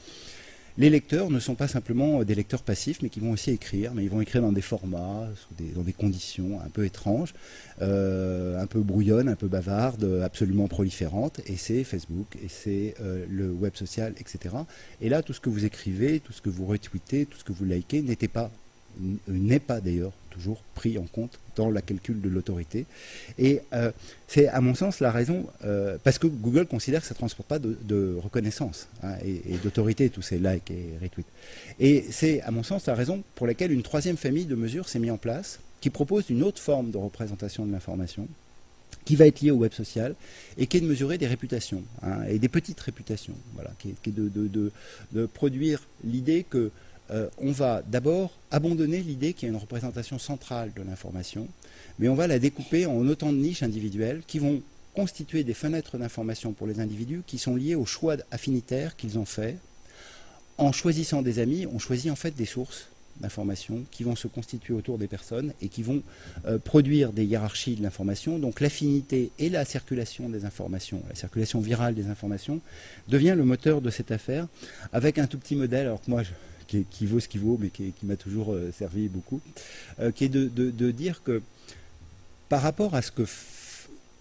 les lecteurs ne sont pas simplement des lecteurs passifs, mais qui vont aussi écrire, mais ils vont écrire dans des formats, dans des conditions un peu étranges, euh, un peu brouillonnes, un peu bavardes, absolument proliférantes, et c'est Facebook, et c'est euh, le web social, etc. Et là, tout ce que vous écrivez, tout ce que vous retweetez, tout ce que vous likez n'était pas n'est pas d'ailleurs toujours pris en compte dans la calcul de l'autorité. Et euh, c'est à mon sens la raison, euh, parce que Google considère que ça ne transporte pas de, reconnaissance hein, et, d'autorité, tous ces likes et retweets. Et c'est à mon sens la raison pour laquelle une troisième famille de mesures s'est mise en place, qui propose une autre forme de représentation de l'information, qui va être liée au web social et qui est de mesurer des réputations, hein, et des petites réputations, voilà, qui est, de, produire l'idée que euh, on va d'abord abandonner l'idée qu'il y a une représentation centrale de l'information, mais on va la découper en autant de niches individuelles qui vont constituer des fenêtres d'information pour les individus qui sont liées au choix affinitaire qu'ils ont fait. En choisissant des amis, on choisit en fait des sources d'information qui vont se constituer autour des personnes et qui vont euh, produire des hiérarchies de l'information. Donc l'affinité et la circulation des informations, la circulation virale des informations, devient le moteur de cette affaire avec un tout petit modèle. Alors moi, je, qui, vaut ce qu'il vaut, mais qui, m'a toujours euh, servi beaucoup, euh, qui est de, dire que par rapport à ce que,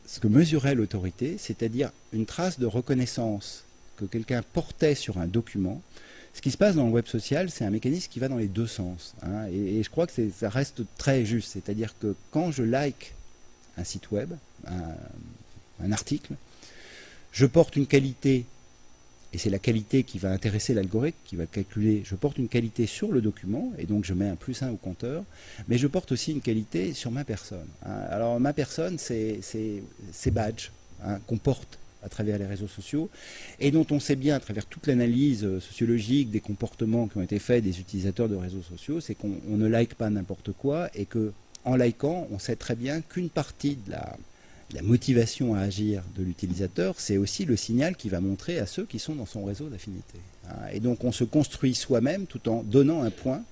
ce que mesurait l'autorité, c'est-à-dire une trace de reconnaissance que quelqu'un portait sur un document, ce qui se passe dans le web social, c'est un mécanisme qui va dans les deux sens. Hein, et, je crois que ça reste très juste. C'est-à-dire que quand je like un site web, un article, je porte une qualité et c'est la qualité qui va intéresser l'algorithme, qui va calculer, je porte une qualité sur le document, et donc je mets un plus 1 au compteur, mais je porte aussi une qualité sur ma personne. Hein. Alors ma personne, c'est ces badges hein, qu'on porte à travers les réseaux sociaux, et dont on sait bien à travers toute l'analyse sociologique des comportements qui ont été faits des utilisateurs de réseaux sociaux, c'est qu'on ne like pas n'importe quoi, et que en likant, on sait très bien qu'une partie de la la motivation à agir de l'utilisateur, c'est aussi le signal qui va montrer à ceux qui sont dans son réseau d'affinité. Hein. Et donc on se construit soi-même tout en donnant un point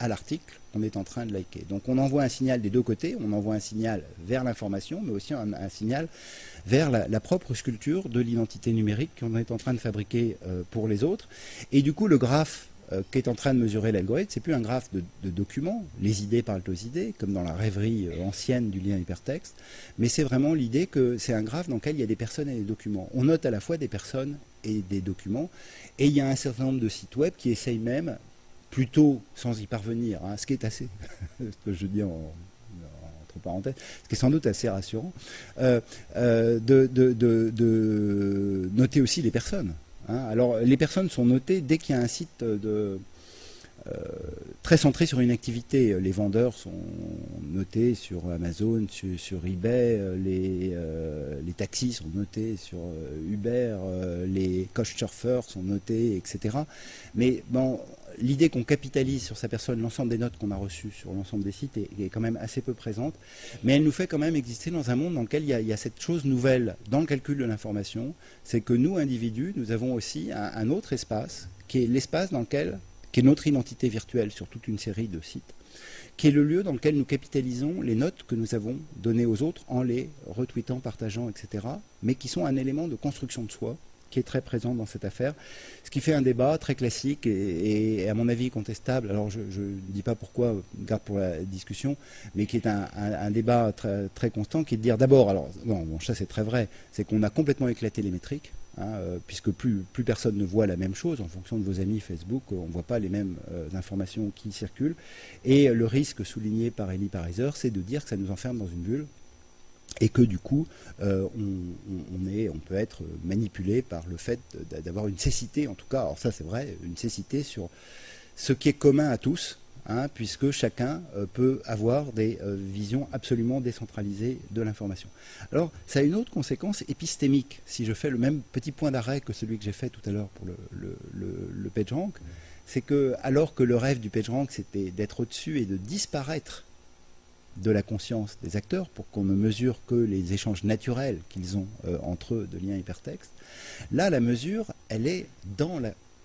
à l'article qu'on est en train de liker. Donc on envoie un signal des deux côtés, on envoie un signal vers l'information, mais aussi un, signal vers la, propre sculpture de l'identité numérique qu'on est en train de fabriquer euh, pour les autres. Et du coup, le graphe euh, qu'est en train de mesurer l'algorithme, c'est plus un graphe de, documents, les idées parlent aux idées, comme dans la rêverie euh, ancienne du lien hypertexte, mais c'est vraiment l'idée que c'est un graphe dans lequel il y a des personnes et des documents. On note à la fois des personnes et des documents, et il y a un certain nombre de sites web qui essayent même, plutôt sans y parvenir, hein, ce qui est assez, ce que je dis en, entre parenthèses, ce qui est sans doute assez rassurant, euh, de noter aussi les personnes. Hein. Alors, les personnes sont notées dès qu'il y a un site euh, très centré sur une activité. Les vendeurs sont notés sur Amazon, sur, eBay, euh, les, taxis sont notés sur euh, Uber, les couchsurfers sont notés, etc. Mais bon, l'idée qu'on capitalise sur sa personne l'ensemble des notes qu'on a reçues sur l'ensemble des sites est, quand même assez peu présente, mais elle nous fait quand même exister dans un monde dans lequel il y a, cette chose nouvelle dans le calcul de l'information, c'est que nous, individus, nous avons aussi un, autre espace, qui est l'espace dans lequel, qui est notre identité virtuelle sur toute une série de sites, qui est le lieu dans lequel nous capitalisons les notes que nous avons données aux autres en les retweetant, partageant, etc., mais qui sont un élément de construction de soi qui est très présent dans cette affaire, ce qui fait un débat très classique et, à mon avis contestable. Alors je ne dis pas pourquoi, garde pour la discussion, mais qui est un, débat très, constant, qui est de dire d'abord, alors non, bon, ça c'est très vrai, c'est qu'on a complètement éclaté les métriques. Hein, euh, puisque plus, plus, personne ne voit la même chose en fonction de vos amis Facebook, on ne voit pas les mêmes euh, informations qui circulent. Et le risque souligné par Elie Pariser, c'est de dire que ça nous enferme dans une bulle et que du coup, euh, on, est, on peut être manipulé par le fait d'avoir une cécité, en tout cas, alors ça c'est vrai, une cécité sur ce qui est commun à tous, hein, puisque chacun euh, peut avoir des euh, visions absolument décentralisées de l'information. Alors, ça a une autre conséquence épistémique, si je fais le même petit point d'arrêt que celui que j'ai fait tout à l'heure pour le, le, le PageRank, c'est que alors que le rêve du PageRank c'était d'être au-dessus et de disparaître de la conscience des acteurs pour qu'on ne mesure que les échanges naturels qu'ils ont euh, entre eux de liens hypertextes. Là, la mesure, elle est dans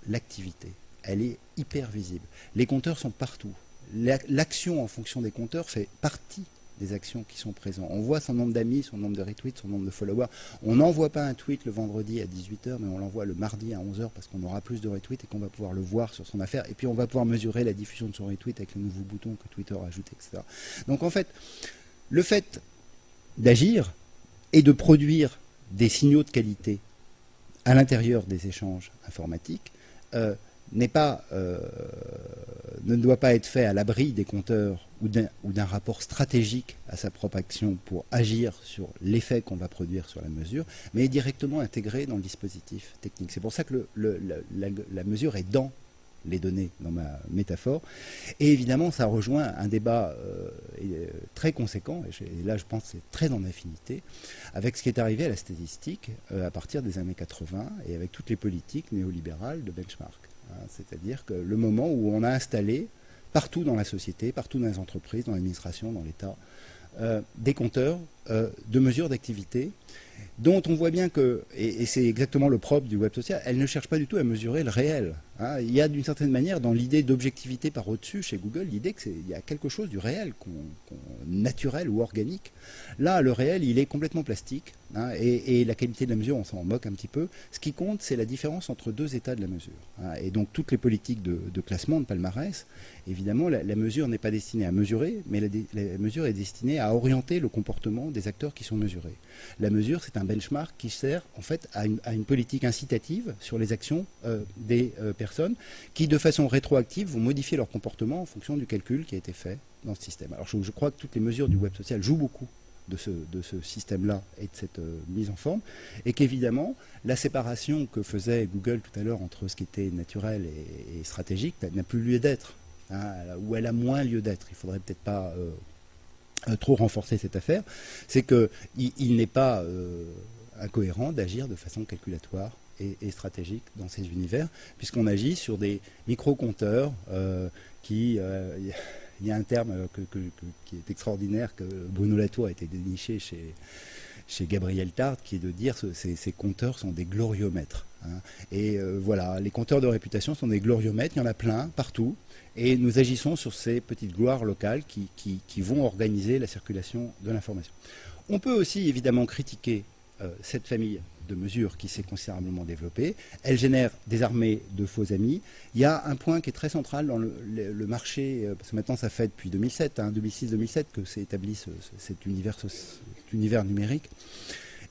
l'activité. elle est hyper visible. Les compteurs sont partout. L'action en fonction des compteurs fait partie des actions qui sont présentes. On voit son nombre d'amis, son nombre de retweets, son nombre de followers. On n'envoie pas un tweet le vendredi à 18h, mais on l'envoie le mardi à 11h parce qu'on aura plus de retweets et qu'on va pouvoir le voir sur son affaire. Et puis on va pouvoir mesurer la diffusion de son retweet avec le nouveau bouton que Twitter a ajouté, etc. Donc en fait, le fait d'agir et de produire des signaux de qualité à l'intérieur des échanges informatiques euh, pas, euh, ne doit pas être fait à l'abri des compteurs ou d'un rapport stratégique à sa propre action pour agir sur l'effet qu'on va produire sur la mesure, mais est directement intégré dans le dispositif technique. C'est pour ça que la, mesure est dans les données, dans ma métaphore. Et évidemment, ça rejoint un débat euh, très conséquent, et, là je pense que c'est très en affinité, avec ce qui est arrivé à la statistique euh, à partir des années 80 et avec toutes les politiques néolibérales de benchmark. Hein, c'est-à-dire que le moment où on a installé partout dans la société, partout dans les entreprises, dans l'administration, dans l'État, euh, des compteurs euh, de mesures d'activité dont on voit bien que, et, c'est exactement le propre du web social, elle ne cherche pas du tout à mesurer le réel. Hein. Il y a d'une certaine manière dans l'idée d'objectivité par au-dessus chez Google l'idée qu'il y a quelque chose du réel, naturel ou organique. Là, le réel, il est complètement plastique, hein, et, la qualité de la mesure, on s'en moque un petit peu. Ce qui compte, c'est la différence entre deux états de la mesure. Hein. Et donc toutes les politiques de, classement, de palmarès, évidemment, la, mesure n'est pas destinée à mesurer, mais la mesure est destinée à orienter le comportement des acteurs qui sont mesurés. La mesure, c'est un benchmark qui sert en fait à une, politique incitative sur les actions euh, des euh, personnes qui, de façon rétroactive, vont modifier leur comportement en fonction du calcul qui a été fait dans ce système. Alors je, crois que toutes les mesures du web social jouent beaucoup de ce, système-là et de cette euh, mise en forme, et qu'évidemment, la séparation que faisait Google tout à l'heure entre ce qui était naturel et, stratégique n'a plus lieu d'être, hein, ou elle a moins lieu d'être. Il faudrait peut-être pas trop renforcer cette affaire, c'est qu'il il, n'est pas euh, incohérent d'agir de façon calculatoire et, stratégique dans ces univers, puisqu'on agit sur des micro-compteurs euh, qui... il y a un terme qui est extraordinaire que Bruno Latour a été déniché chez, Gabriel Tard, qui est de dire que ces, compteurs sont des gloriomètres. Hein. Et euh, voilà, les compteurs de réputation sont des gloriomètres, il y en a plein partout, et nous agissons sur ces petites gloires locales qui, vont organiser la circulation de l'information. On peut aussi évidemment critiquer cette famille de mesures qui s'est considérablement développée. Elle génère des armées de faux amis. Il y a un point qui est très central dans le, marché, euh, parce que maintenant ça fait depuis 2007, 2006-2007 hein, que s'est établi cet, univers, univers numérique.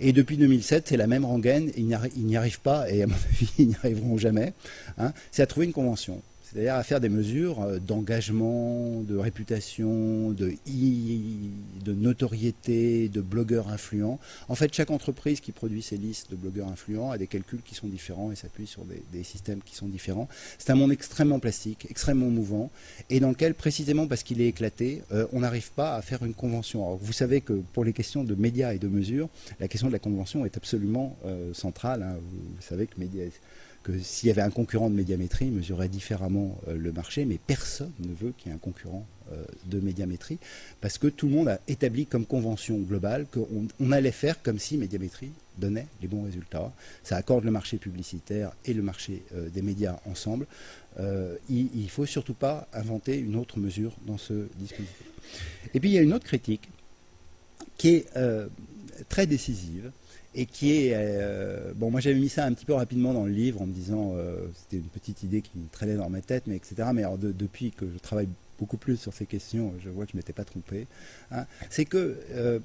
Et depuis 2007, c'est la même rengaine, ils n'y arrivent pas, et à mon avis, ils n'y arriveront jamais. Hein. c'est à trouver une convention c'est-à-dire à faire des mesures euh, d'engagement, de réputation, de, notoriété, de blogueurs influents. En fait, chaque entreprise qui produit ces listes de blogueurs influents a des calculs qui sont différents et s'appuie sur des, systèmes qui sont différents. C'est un monde extrêmement plastique, extrêmement mouvant, et dans lequel, précisément parce qu'il est éclaté, euh, on n'arrive pas à faire une convention. vous savez que pour les questions de médias et de mesures, la question de la convention est absolument euh, centrale. Hein. Vous, savez que médias que s'il y avait un concurrent de médiamétrie, il mesurerait différemment euh, le marché, mais personne ne veut qu'il y ait un concurrent euh, de médiamétrie, parce que tout le monde a établi comme convention globale qu'on allait faire comme si médiamétrie donnait les bons résultats. Ça accorde le marché publicitaire et le marché euh, des médias ensemble. il ne faut surtout pas inventer une autre mesure dans ce dispositif. Et puis il y a une autre critique qui est très décisive, et qui est euh, bon moi j'avais mis ça un petit peu rapidement dans le livre en me disant euh, c'était une petite idée qui me traînait dans ma tête mais etc mais alors depuis que je travaille beaucoup plus sur ces questions je vois que je m'étais pas trompé hein, c'est que euh,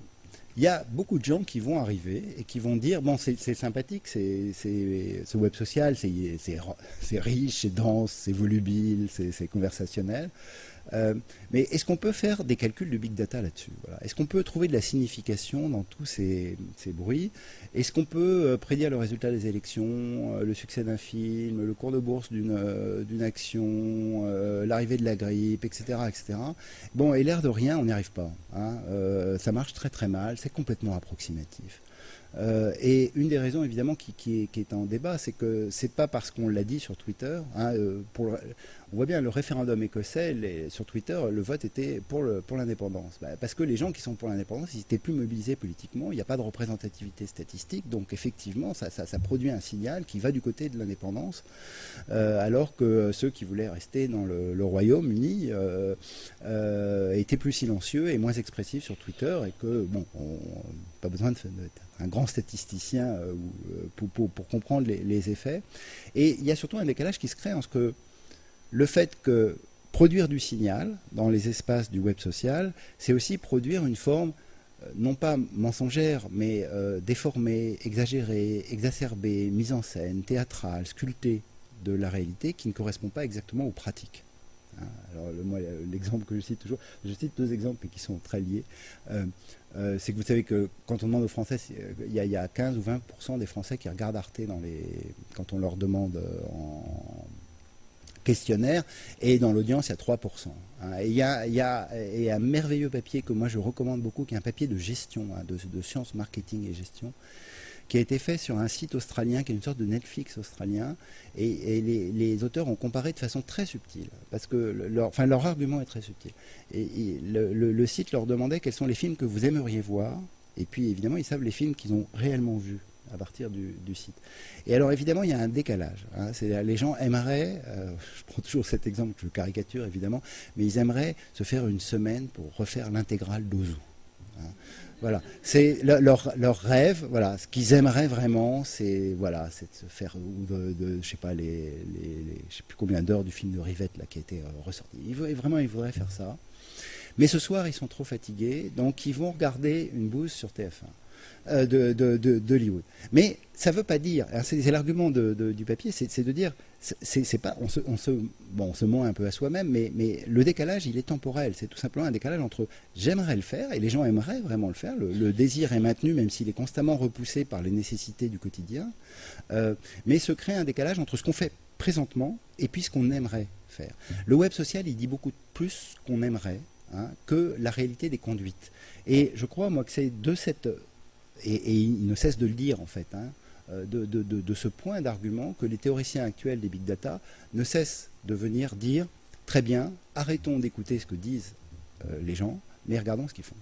il y a beaucoup de gens qui vont arriver et qui vont dire bon c'est sympathique c'est ce web social c'est riche c'est dense c'est volubile c'est conversationnel euh, mais est-ce qu'on peut faire des calculs de big data là-dessus Est-ce qu'on peut trouver de la signification dans tous ces, bruits? Est-ce qu'on peut euh, prédire le résultat des élections, euh, le succès d'un film, le cours de bourse d'une action, l'arrivée de la grippe, etc., etc. Bon, et l'air de rien, on n'y arrive pas. Hein. ça marche très très mal, c'est complètement approximatif. Euh, et une des raisons évidemment qui, est, en débat, c'est que c'est pas parce qu'on l'a dit sur Twitter. Hein, euh, on voit bien le référendum écossais sur Twitter, le vote était pour, l'indépendance. Bah, parce que les gens qui sont pour l'indépendance, ils étaient plus mobilisés politiquement. Il n'y a pas de représentativité statistique, donc effectivement, ça, produit un signal qui va du côté de l'indépendance, euh, alors que ceux qui voulaient rester dans le, Royaume-Uni étaient plus silencieux et moins expressifs sur Twitter, et que bon, on, pas besoin de, de un grand statisticien euh, euh, pour, comprendre les, effets. Et il y a surtout un décalage qui se crée en ce que le fait que produire du signal dans les espaces du web social, c'est aussi produire une forme euh, non pas mensongère, mais déformée, exagérée, exacerbée, mise en scène, théâtrale, sculptée de la réalité qui ne correspond pas exactement aux pratiques. Hein, alors, l'exemple que je cite toujours, je cite deux exemples qui sont très liés. Euh, c'est que vous savez que quand on demande aux Français, il y, a, 15 ou 20% des Français qui regardent Arte dans les, quand on leur demande euh, en questionnaire, et dans l'audience, il y a 3%. Hein. Il y a, un merveilleux papier que moi je recommande beaucoup, qui est un papier de gestion, hein, de, de sciences, marketing et gestion, qui a été fait sur un site australien, qui est une sorte de Netflix australien, et, les, auteurs ont comparé de façon très subtile, parce que leur, enfin, leur argument est très subtil. Et, le, site leur demandait quels sont les films que vous aimeriez voir, et puis évidemment ils savent les films qu'ils ont réellement vus à partir du, site. Et alors évidemment, il y a un décalage. Hein. les gens aimeraient, euh, je prends toujours cet exemple, je caricature évidemment, mais ils aimeraient se faire une semaine pour refaire l'intégrale d'Ozu. Voilà, c'est leur, rêve. Voilà, ce qu'ils aimeraient vraiment, c'est voilà, c'est de se faire de, je sais pas les, les, je sais plus combien d'heures du film de Rivette là qui a été euh, ressorti. Ils, vraiment, ils voudraient faire ça. Mais ce soir, ils sont trop fatigués, donc ils vont regarder une bouse sur TF1. Euh, de, d'Hollywood. Mais ça ne veut pas dire, c'est, l'argument du papier, c'est, de dire, c'est, pas, on se, on, un peu à soi-même, mais, mais le décalage, il est temporel. C'est tout simplement un décalage entre j'aimerais le faire, et les gens aimeraient vraiment le faire, le, désir est maintenu, même s'il est constamment repoussé par les nécessités du quotidien, euh, mais se crée un décalage entre ce qu'on fait présentement et puis ce qu'on aimerait faire. Le web social, il dit beaucoup plus qu'on aimerait hein, que la réalité des conduites. Et je crois, moi, que c'est de cette et, il ne cesse de le dire en fait, hein, euh, de, ce point d'argument que les théoriciens actuels des big data ne cessent de venir dire très bien, arrêtons d'écouter ce que disent euh, les gens, mais regardons ce qu'ils font.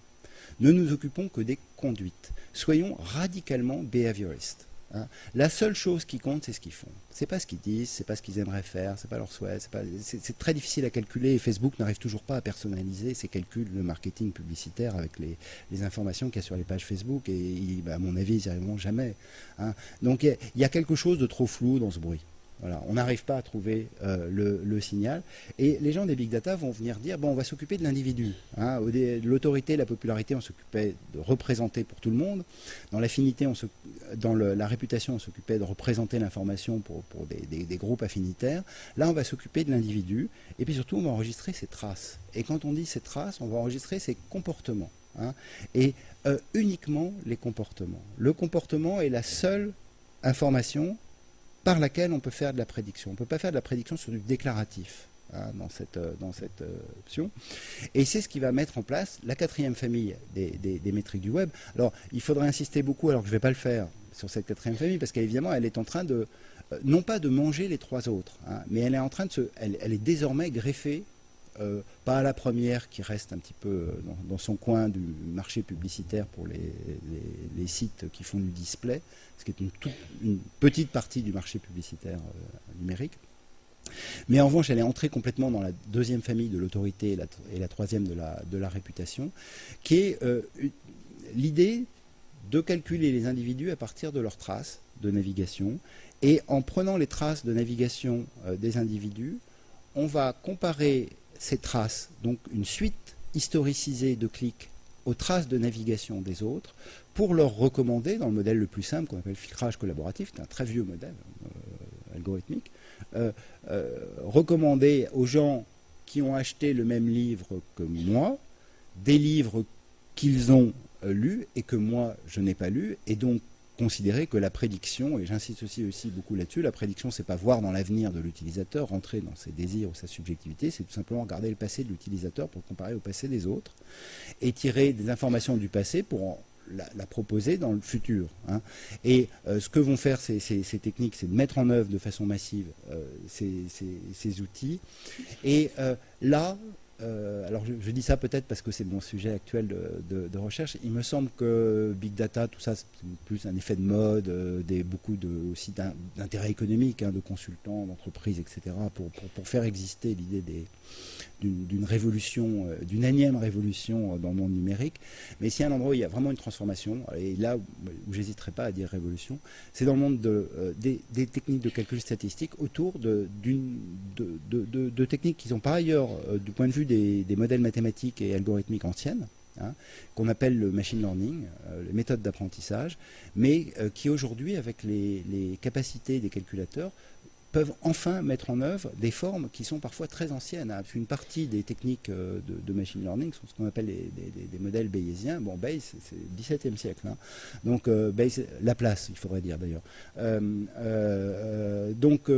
Ne nous occupons que des conduites. Soyons radicalement behavioristes. Hein. La seule chose qui compte, c'est ce qu'ils font. C'est pas ce qu'ils disent, c'est pas ce qu'ils aimeraient faire, c'est pas leur souhait. C'est très difficile à calculer et Facebook n'arrive toujours pas à personnaliser ses calculs de marketing publicitaire avec les, informations qu'il y a sur les pages Facebook et bah, à mon avis, ils n'y arriveront jamais. Hein. Donc il y, a quelque chose de trop flou dans ce bruit on n'arrive pas à trouver euh, le, signal. Et les gens des big data vont venir dire bon, on va s'occuper de l'individu. Hein. L'autorité, la popularité, on s'occupait de représenter pour tout le monde. Dans l'affinité, dans la réputation, on s'occupait de représenter l'information pour, des, groupes affinitaires. Là, on va s'occuper de l'individu. Et puis surtout, on va enregistrer ses traces. Et quand on dit ses traces, on va enregistrer ses comportements. Hein. et euh, uniquement les comportements. Le comportement est la seule information par laquelle on peut faire de la prédiction. On ne peut pas faire de la prédiction sur du déclaratif hein, dans cette, euh, euh, option. Et c'est ce qui va mettre en place la quatrième famille des, métriques du web. Alors, il faudrait insister beaucoup, alors que je ne vais pas le faire sur cette quatrième famille, parce qu'évidemment, elle est en train de, euh, non pas de manger les trois autres, hein, mais elle, est désormais greffée pas à la première qui reste un petit peu dans, son coin du marché publicitaire pour les, sites qui font du display, ce qui est une, petite partie du marché publicitaire euh, numérique. Mais en revanche, elle est entrée complètement dans la deuxième famille de l'autorité et, la, troisième de la, réputation, qui est euh, l'idée de calculer les individus à partir de leurs traces de navigation. Et en prenant les traces de navigation euh, des individus, on va comparer ces traces, donc une suite historicisée de clics aux traces de navigation des autres, pour leur recommander, dans le modèle le plus simple qu'on appelle filtrage collaboratif, c'est un très vieux modèle euh, algorithmique, euh, euh, recommander aux gens qui ont acheté le même livre que moi, des livres qu'ils ont lus et que moi je n'ai pas lus, et donc considérer que la prédiction, et j'insiste aussi, beaucoup là-dessus, la prédiction, c'est pas voir dans l'avenir de l'utilisateur, rentrer dans ses désirs ou sa subjectivité, c'est tout simplement regarder le passé de l'utilisateur pour comparer au passé des autres, et tirer des informations du passé pour la, proposer dans le futur. Hein. Et euh, ce que vont faire ces, techniques, c'est de mettre en œuvre de façon massive euh, ces, outils. Et euh, là, euh, alors je, dis ça peut-être parce que c'est mon sujet actuel de, recherche. Il me semble que big data, tout ça, c'est plus un effet de mode, euh, des, beaucoup de, aussi d'intérêt économique, hein, de consultants, d'entreprises, etc., pour, pour, faire exister l'idée des, d'une révolution, euh, d'une énième révolution euh, dans le monde numérique. Mais s'il y un endroit où il y a vraiment une transformation, et là où, j'hésiterai pas à dire révolution, c'est dans le monde euh, des, techniques de calcul statistique autour de, de, techniques qui sont par ailleurs, du point de vue des, modèles mathématiques et algorithmiques anciennes, hein, qu'on appelle le machine learning, les méthodes d'apprentissage, mais qui aujourd'hui, avec les, capacités des calculateurs, peuvent enfin mettre en œuvre des formes qui sont parfois très anciennes. Hein. Une partie des techniques euh, de, machine learning sont ce qu'on appelle des, modèles bayésiens. Bon, Bayes, c'est le XVIIe siècle. Hein. Donc, euh, Bayes, la place, il faudrait dire d'ailleurs. Euh, donc,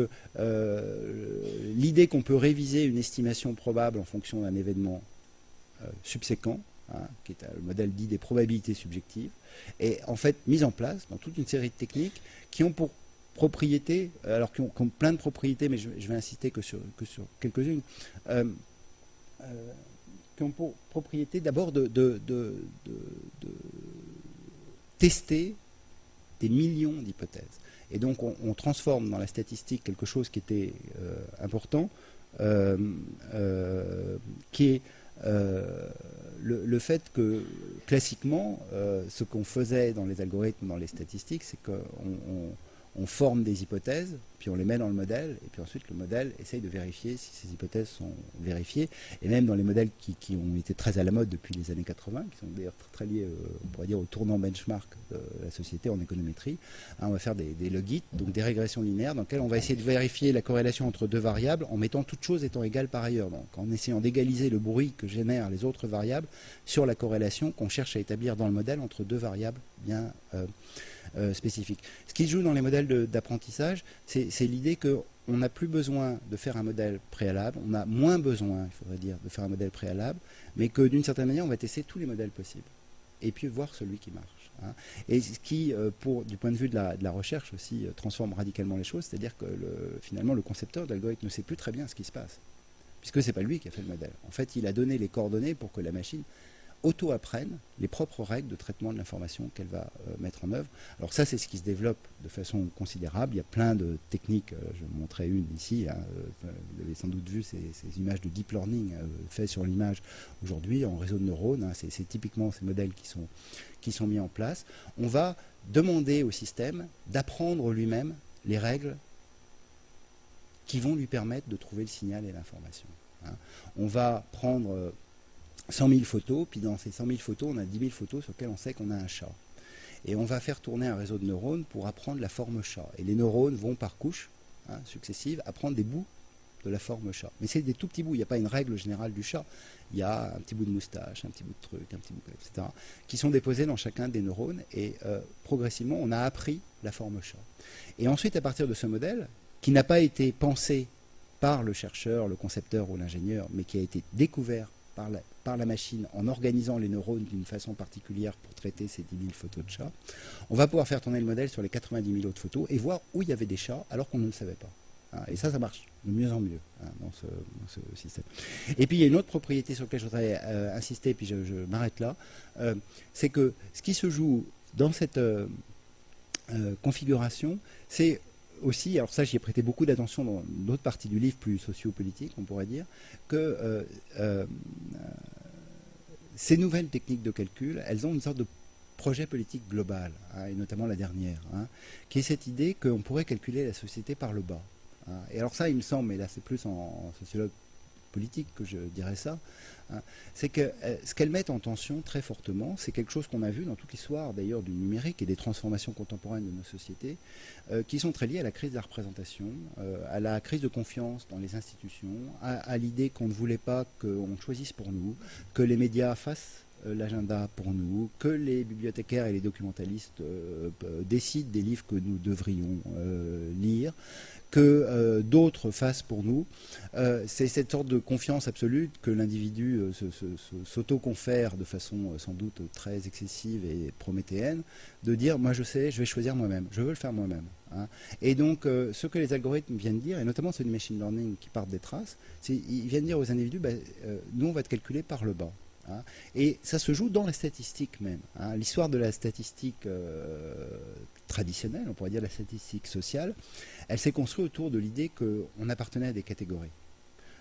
l'idée qu'on peut réviser une estimation probable en fonction d'un événement subséquent, hein, qui est le modèle dit des probabilités subjectives, est en fait mise en place dans toute une série de techniques qui ont pour propriétés, euh, alors qui ont, plein de propriétés, mais je, vais insister que sur, que sur quelques-unes, euh, euh, qui ont pour propriété d'abord de, tester des millions d'hypothèses. Et donc on, transforme dans la statistique quelque chose qui était important, qui est le, fait que classiquement, ce qu'on faisait dans les algorithmes, dans les statistiques, c'est qu'on on forme des hypothèses, puis on les met dans le modèle, et puis ensuite le modèle essaye de vérifier si ces hypothèses sont vérifiées. Et même dans les modèles qui, ont été très à la mode depuis les années 80, qui sont d'ailleurs très, liés, euh, on pourrait dire, au tournant benchmark de la société en économétrie, hein, on va faire des, des logits, donc des régressions linéaires, dans lesquelles on va essayer de vérifier la corrélation entre deux variables en mettant toutes choses étant égales par ailleurs. Donc en essayant d'égaliser le bruit que génèrent les autres variables sur la corrélation qu'on cherche à établir dans le modèle entre deux variables bien. Euh, euh, spécifique. Ce qui joue dans les modèles d'apprentissage, c'est l'idée qu'on n'a plus besoin de faire un modèle préalable, on a moins besoin, il faudrait dire, de faire un modèle préalable, mais que d'une certaine manière, on va tester tous les modèles possibles et puis voir celui qui marche. Hein. Et ce qui, euh, pour, du point de vue de la, recherche aussi, euh, transforme radicalement les choses, c'est-à-dire que finalement, le concepteur de l'algorithme ne sait plus très bien ce qui se passe, puisque ce n'est pas lui qui a fait le modèle. En fait, il a donné les coordonnées pour que la machine auto-apprenne les propres règles de traitement de l'information qu'elle va euh, mettre en œuvre. Alors ça, c'est ce qui se développe de façon considérable. Il y a plein de techniques. Euh, je vous montrais une ici. Hein, euh, vous avez sans doute vu ces, images de deep learning faites sur l'image aujourd'hui en réseau de neurones. Hein. c'est typiquement ces modèles qui sont, qui sont mis en place. On va demander au système d'apprendre lui-même les règles qui vont lui permettre de trouver le signal et l'information. Hein. On va prendre 100 000 photos, puis dans ces 100 000 photos, on a 10 000 photos sur lesquelles on sait qu'on a un chat. Et on va faire tourner un réseau de neurones pour apprendre la forme chat. Et les neurones vont par couches hein, successives apprendre des bouts de la forme chat. Mais c'est des tout petits bouts, il n'y a pas une règle générale du chat. Il y a un petit bout de moustache, un petit bout de truc, un petit bout, etc., qui sont déposés dans chacun des neurones. Et euh, progressivement, on a appris la forme chat. Et ensuite, à partir de ce modèle, qui n'a pas été pensé par le chercheur, le concepteur ou l'ingénieur, mais qui a été découvert par la, machine en organisant les neurones d'une façon particulière pour traiter ces 10 000 photos de chats, on va pouvoir faire tourner le modèle sur les 90 000 autres photos et voir où il y avait des chats alors qu'on ne le savait pas. Hein, et ça, ça marche de mieux en mieux hein, dans, ce, système. Et puis il y a une autre propriété sur laquelle je voudrais euh, insister, puis je, m'arrête là, euh, c'est que ce qui se joue dans cette euh, configuration, c'est aussi, alors ça j'y ai prêté beaucoup d'attention dans d'autres parties du livre plus sociopolitique, on pourrait dire, que ces nouvelles techniques de calcul, elles ont une sorte de projet politique global, hein, et notamment la dernière, hein, qui est cette idée qu'on pourrait calculer la société par le bas. Hein. Et alors ça, il me semble, mais là c'est plus en sociologue politique que je dirais ça, hein, c'est que euh, ce qu'elles mettent en tension très fortement, c'est quelque chose qu'on a vu dans toute l'histoire d'ailleurs du numérique et des transformations contemporaines de nos sociétés, euh, qui sont très liées à la crise de la représentation, euh, à la crise de confiance dans les institutions, à, l'idée qu'on ne voulait pas qu'on choisisse pour nous, que les médias fassent l'agenda pour nous, que les bibliothécaires et les documentalistes décident des livres que nous devrions lire, que euh, d'autres fassent pour nous. Euh, c'est cette sorte de confiance absolue que l'individu euh, s'auto-confère de façon sans doute très excessive et prométhéenne, de dire moi je sais, je vais choisir moi-même, je veux le faire moi-même. Hein. Et donc ce que les algorithmes viennent dire, et notamment ceux du machine learning qui partent des traces, c'est ils viennent dire aux individus, ben, nous on va te calculer par le bas. Hein. Et ça se joue dans la statistique même. Hein. L'histoire de la statistique traditionnelle, on pourrait dire la statistique sociale, elle s'est construite autour de l'idée qu'on appartenait à des catégories.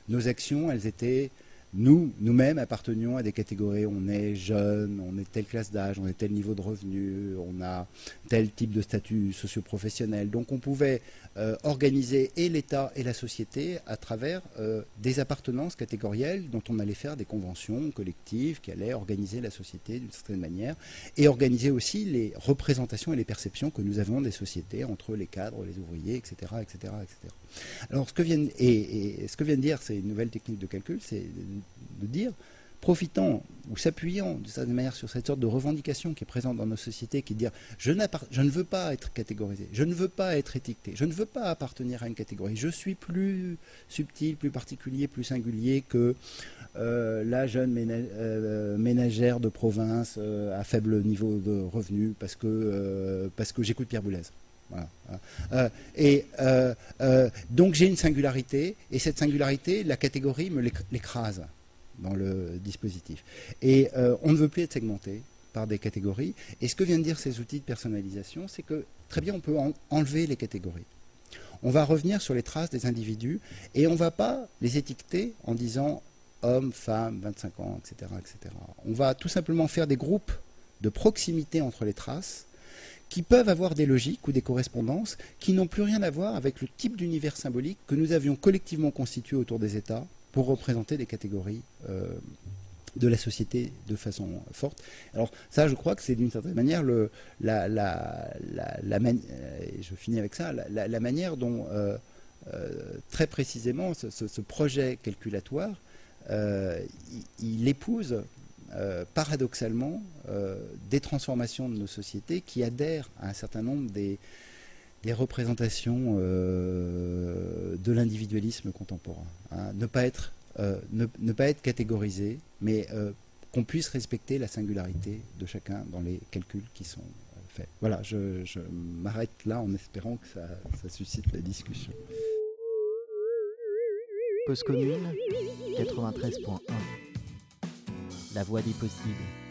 Nos actions, elles étaient nous, nous-mêmes, appartenions à des catégories. On est jeune, on est telle classe d'âge, on est tel niveau de revenu, on a tel type de statut socio-professionnel. Donc on pouvait euh, organiser et l'État et la société à travers euh, des appartenances catégorielles dont on allait faire des conventions collectives qui allaient organiser la société d'une certaine manière et organiser aussi les représentations et les perceptions que nous avons des sociétés entre les cadres, les ouvriers, etc. etc., etc. Alors ce que viennent, et, ce que vient de dire ces nouvelles techniques de calcul, c'est de dire profitant ou s'appuyant de certaine manière sur cette sorte de revendication qui est présente dans nos sociétés, qui est de dire je, ne veux pas être catégorisé, je ne veux pas être étiqueté, je ne veux pas appartenir à une catégorie, je suis plus subtil, plus particulier, plus singulier que euh, la jeune euh, ménagère de province euh, à faible niveau de revenu parce que, parce que j'écoute Pierre Boulez. Et donc j'ai une singularité, et cette singularité, la catégorie me l'écrase dans le dispositif. Et euh, on ne veut plus être segmenté par des catégories. Et ce que viennent dire ces outils de personnalisation, c'est que très bien, on peut enlever les catégories. On va revenir sur les traces des individus et on ne va pas les étiqueter en disant homme, femme, 25 ans, etc., etc. On va tout simplement faire des groupes de proximité entre les traces qui peuvent avoir des logiques ou des correspondances qui n'ont plus rien à voir avec le type d'univers symbolique que nous avions collectivement constitué autour des États pour représenter des catégories euh, de la société de façon forte. Alors ça, je crois que c'est d'une certaine manière la, la, je finis avec ça, la, manière dont euh, euh, très précisément ce, projet calculatoire, il, épouse paradoxalement des transformations de nos sociétés qui adhèrent à un certain nombre des, représentations euh, de l'individualisme contemporain. Hein. Ne, pas être, euh, ne, pas être catégorisé, mais euh, qu'on puisse respecter la singularité de chacun dans les calculs qui sont faits. Voilà, je, m'arrête là en espérant que ça, suscite la discussion. Cause commune 93.1 La voie des possibles.